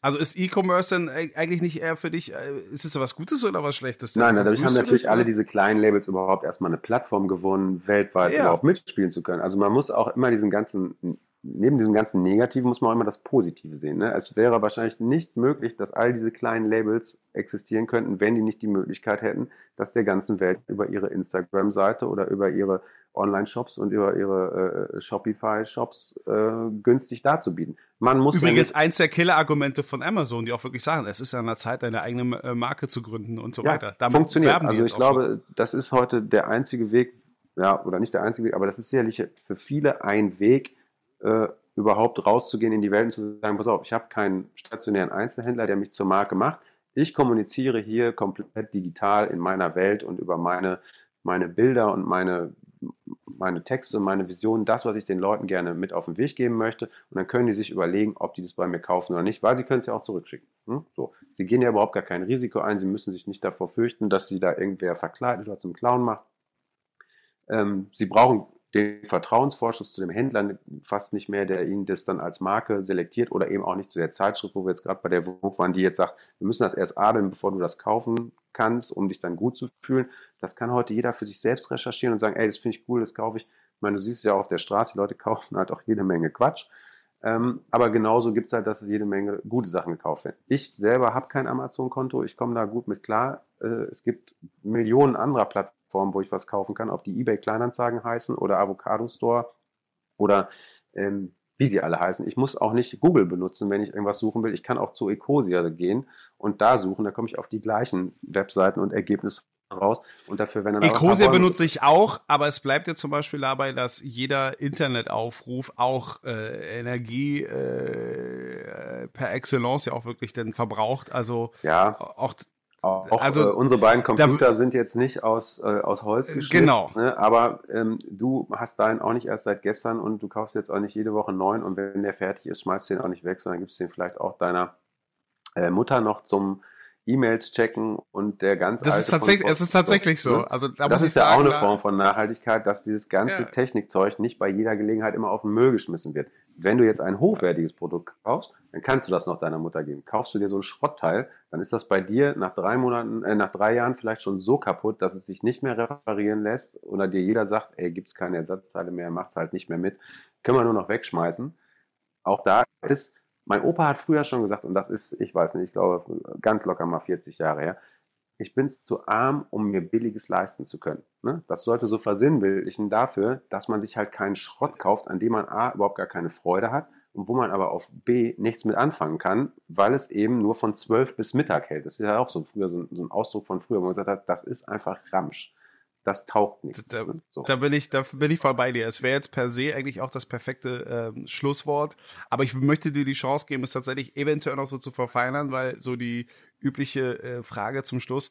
also ist E-Commerce denn eigentlich nicht eher für dich, äh, ist es was Gutes oder was Schlechtes? Nein, dadurch haben natürlich alle diese kleinen Labels überhaupt erstmal eine Plattform gewonnen, weltweit ja. überhaupt mitspielen zu können. Also man muss auch immer diesen ganzen neben diesem ganzen Negativen muss man auch immer das Positive sehen. Ne? Es wäre wahrscheinlich nicht möglich, dass all diese kleinen Labels existieren könnten, wenn die nicht die Möglichkeit hätten, das der ganzen Welt über ihre Instagram-Seite oder über ihre Online-Shops und über ihre äh, Shopify-Shops äh, günstig darzubieten. Man muss Übrigens eins der Killer-Argumente von Amazon, die auch wirklich sagen, es ist an der Zeit, eine eigene äh, Marke zu gründen und so ja, weiter. Damit funktioniert. Also ich glaube, so. das ist heute der einzige Weg, ja, oder nicht der einzige Weg, aber das ist sicherlich für viele ein Weg, äh, überhaupt rauszugehen in die Welt und zu sagen, pass auf, ich habe keinen stationären Einzelhändler, der mich zur Marke macht. Ich kommuniziere hier komplett digital in meiner Welt und über meine, meine Bilder und meine, meine Texte und meine Visionen, das, was ich den Leuten gerne mit auf den Weg geben möchte. Und dann können die sich überlegen, ob die das bei mir kaufen oder nicht, weil sie können es ja auch zurückschicken. Hm? So. Sie gehen ja überhaupt gar kein Risiko ein, sie müssen sich nicht davor fürchten, dass sie da irgendwer verkleidet oder zum Clown macht. Ähm, sie brauchen den Vertrauensvorschuss zu dem Händler fast nicht mehr, der ihnen das dann als Marke selektiert oder eben auch nicht zu der Zeitschrift, wo wir jetzt gerade bei der Vogue waren, die jetzt sagt, wir müssen das erst adeln, bevor du das kaufen kannst, um dich dann gut zu fühlen. Das kann heute jeder für sich selbst recherchieren und sagen, ey, das finde ich cool, das kaufe ich. Ich meine, du siehst ja auf der Straße, die Leute kaufen halt auch jede Menge Quatsch. Ähm, aber genauso gibt es halt, dass jede Menge gute Sachen gekauft werden. Ich selber habe kein Amazon-Konto, ich komme da gut mit klar. Äh, es gibt Millionen anderer Plattformen, Plattformen, wo ich was kaufen kann, ob die eBay Kleinanzeigen heißen oder Avocado Store oder ähm, wie sie alle heißen. Ich muss auch nicht Google benutzen, wenn ich irgendwas suchen will. Ich kann auch zu Ecosia gehen und da suchen. Da komme ich auf die gleichen Webseiten und Ergebnisse raus. Und dafür, wenn dann Ecosia benutze ich auch, aber es bleibt ja zum Beispiel dabei, dass jeder Internetaufruf auch äh, Energie äh, per Excellence ja auch wirklich dann verbraucht. Also ja. auch auch also, äh, unsere beiden Computer da, sind jetzt nicht aus, äh, aus Holz geschnitzt, genau. Ne? aber ähm, du hast deinen auch nicht erst seit gestern und du kaufst jetzt auch nicht jede Woche neun und wenn der fertig ist, schmeißt du den auch nicht weg, sondern gibst den vielleicht auch deiner äh, Mutter noch zum E-Mails checken und der ganze das ist tatsächlich, es ist tatsächlich so. Also da das ist ja sagen, auch eine Form von Nachhaltigkeit, dass dieses ganze ja. Technikzeug nicht bei jeder Gelegenheit immer auf den Müll geschmissen wird. Wenn du jetzt ein hochwertiges Produkt kaufst, dann kannst du das noch deiner Mutter geben. Kaufst du dir so ein Schrottteil, dann ist das bei dir nach drei Monaten, äh, nach drei Jahren vielleicht schon so kaputt, dass es sich nicht mehr reparieren lässt oder dir jeder sagt, ey, gibt's keine Ersatzteile mehr, macht halt nicht mehr mit, können wir nur noch wegschmeißen. Auch da ist mein Opa hat früher schon gesagt, und das ist, ich weiß nicht, ich glaube, ganz locker mal 40 Jahre her, ich bin zu arm, um mir Billiges leisten zu können. Ne? Das sollte so versinnbildlichen dafür, dass man sich halt keinen Schrott kauft, an dem man A überhaupt gar keine Freude hat und wo man aber auf B nichts mit anfangen kann, weil es eben nur von 12 bis Mittag hält. Das ist ja auch so früher so ein, so ein Ausdruck von früher, wo man gesagt hat, das ist einfach Ramsch das taugt nicht. Da, so. da, bin ich, da bin ich voll bei dir. Es wäre jetzt per se eigentlich auch das perfekte äh, Schlusswort. Aber ich möchte dir die Chance geben, es tatsächlich eventuell noch so zu verfeinern, weil so die übliche äh, Frage zum Schluss.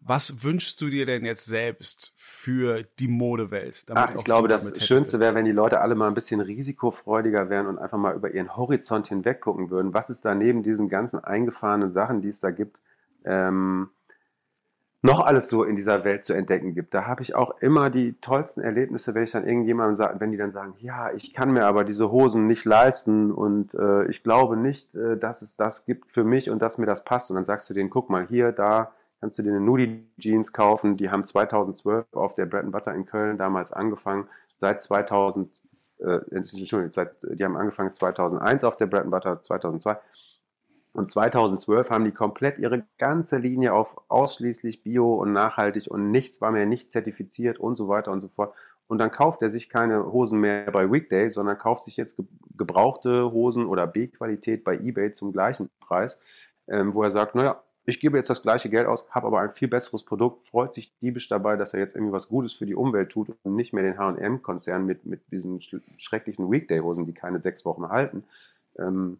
Was wünschst du dir denn jetzt selbst für die Modewelt? Ach, ich glaube, das Schönste wäre, wenn die Leute alle mal ein bisschen risikofreudiger wären und einfach mal über ihren Horizont hinweg gucken würden. Was ist da neben diesen ganzen eingefahrenen Sachen, die es da gibt, ähm, noch alles so in dieser Welt zu entdecken gibt. Da habe ich auch immer die tollsten Erlebnisse, wenn ich dann irgendjemandem sage, wenn die dann sagen, ja, ich kann mir aber diese Hosen nicht leisten und äh, ich glaube nicht, äh, dass es das gibt für mich und dass mir das passt. Und dann sagst du denen, guck mal, hier, da kannst du dir eine Nudie Jeans kaufen. Die haben 2012 auf der Bread Butter in Köln damals angefangen. Seit 2000, äh, Entschuldigung, seit, die haben angefangen 2001 auf der Bread Butter, 2002 und 2012 haben die komplett ihre ganze Linie auf ausschließlich bio und nachhaltig und nichts war mehr nicht zertifiziert und so weiter und so fort. Und dann kauft er sich keine Hosen mehr bei Weekday, sondern kauft sich jetzt gebrauchte Hosen oder B-Qualität bei eBay zum gleichen Preis, ähm, wo er sagt, naja, ich gebe jetzt das gleiche Geld aus, habe aber ein viel besseres Produkt, freut sich diebisch dabei, dass er jetzt irgendwie was Gutes für die Umwelt tut und nicht mehr den H&M-Konzern mit, mit diesen schrecklichen Weekday-Hosen, die keine sechs Wochen halten, ähm,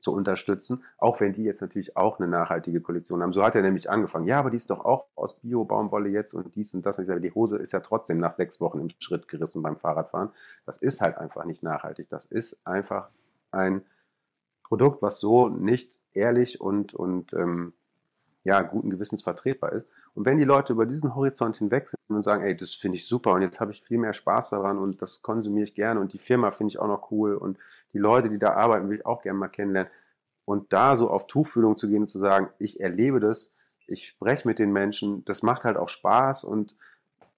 zu unterstützen, auch wenn die jetzt natürlich auch eine nachhaltige Kollektion haben. So hat er nämlich angefangen. Ja, aber die ist doch auch aus Bio-Baumwolle jetzt und dies und das. Und ich sage, die Hose ist ja trotzdem nach sechs Wochen im Schritt gerissen beim Fahrradfahren. Das ist halt einfach nicht nachhaltig. Das ist einfach ein Produkt, was so nicht ehrlich und, und ähm, ja, guten Gewissens vertretbar ist. Und wenn die Leute über diesen Horizont hinweg sind und sagen, ey, das finde ich super und jetzt habe ich viel mehr Spaß daran und das konsumiere ich gerne und die Firma finde ich auch noch cool und die Leute, die da arbeiten, will ich auch gerne mal kennenlernen. Und da so auf Tuchfühlung zu gehen und zu sagen, ich erlebe das, ich spreche mit den Menschen, das macht halt auch Spaß und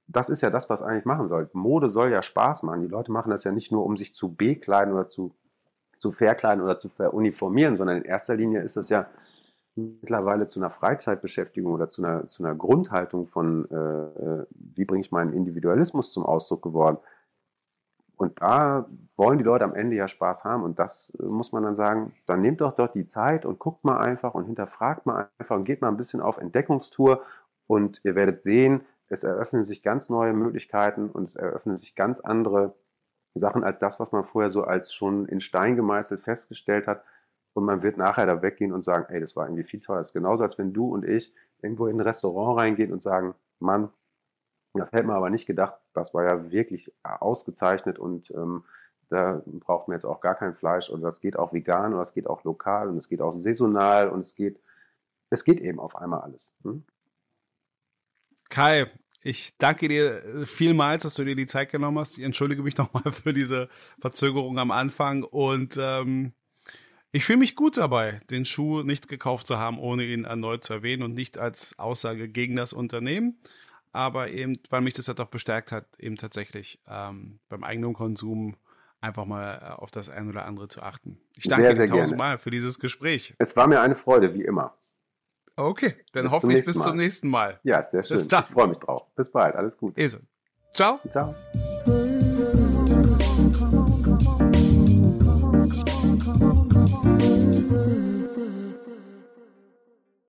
das ist ja das, was eigentlich machen soll. Mode soll ja Spaß machen. Die Leute machen das ja nicht nur, um sich zu bekleiden oder zu, zu verkleiden oder zu veruniformieren, sondern in erster Linie ist das ja mittlerweile zu einer Freizeitbeschäftigung oder zu einer, zu einer Grundhaltung von, äh, äh wie bringe ich meinen Individualismus zum Ausdruck geworden. Und da wollen die Leute am Ende ja Spaß haben. Und das äh, muss man dann sagen, dann nehmt doch dort die Zeit und guckt mal einfach und hinterfragt mal einfach und geht mal ein bisschen auf Entdeckungstour. Und ihr werdet sehen, es eröffnen sich ganz neue Möglichkeiten und es eröffnen sich ganz andere Sachen als das, was man vorher so als schon in Stein gemeißelt festgestellt hat. Und man wird nachher da weggehen und sagen, ey, das war irgendwie viel toller. Das ist genauso, als wenn du und ich irgendwo in ein Restaurant reingehen und sagen, Mann, das hätte man aber nicht gedacht. Das war ja wirklich ausgezeichnet und ähm, da braucht man jetzt auch gar kein Fleisch und das geht auch vegan und das geht auch lokal und es geht auch saisonal und es geht, es geht eben auf einmal alles. Hm? Kai, ich danke dir vielmals, dass du dir die Zeit genommen hast. Ich entschuldige mich nochmal für diese Verzögerung am Anfang und ähm, ich fühle mich gut dabei, den Schuh nicht gekauft zu haben, ohne ihn erneut zu erwähnen und nicht als Aussage gegen das Unternehmen aber eben, weil mich das halt auch bestärkt hat, eben tatsächlich ähm, beim eigenen Konsum einfach mal äh, auf das eine oder andere zu achten. Ich danke sehr, sehr dir tausendmal für dieses Gespräch. Es war mir eine Freude, wie immer. Okay, dann bis hoffe ich bis zum nächsten Mal. Ja, sehr schön. Bis dann. Ich freue mich drauf. Bis bald. Alles gut. Ciao. Ciao.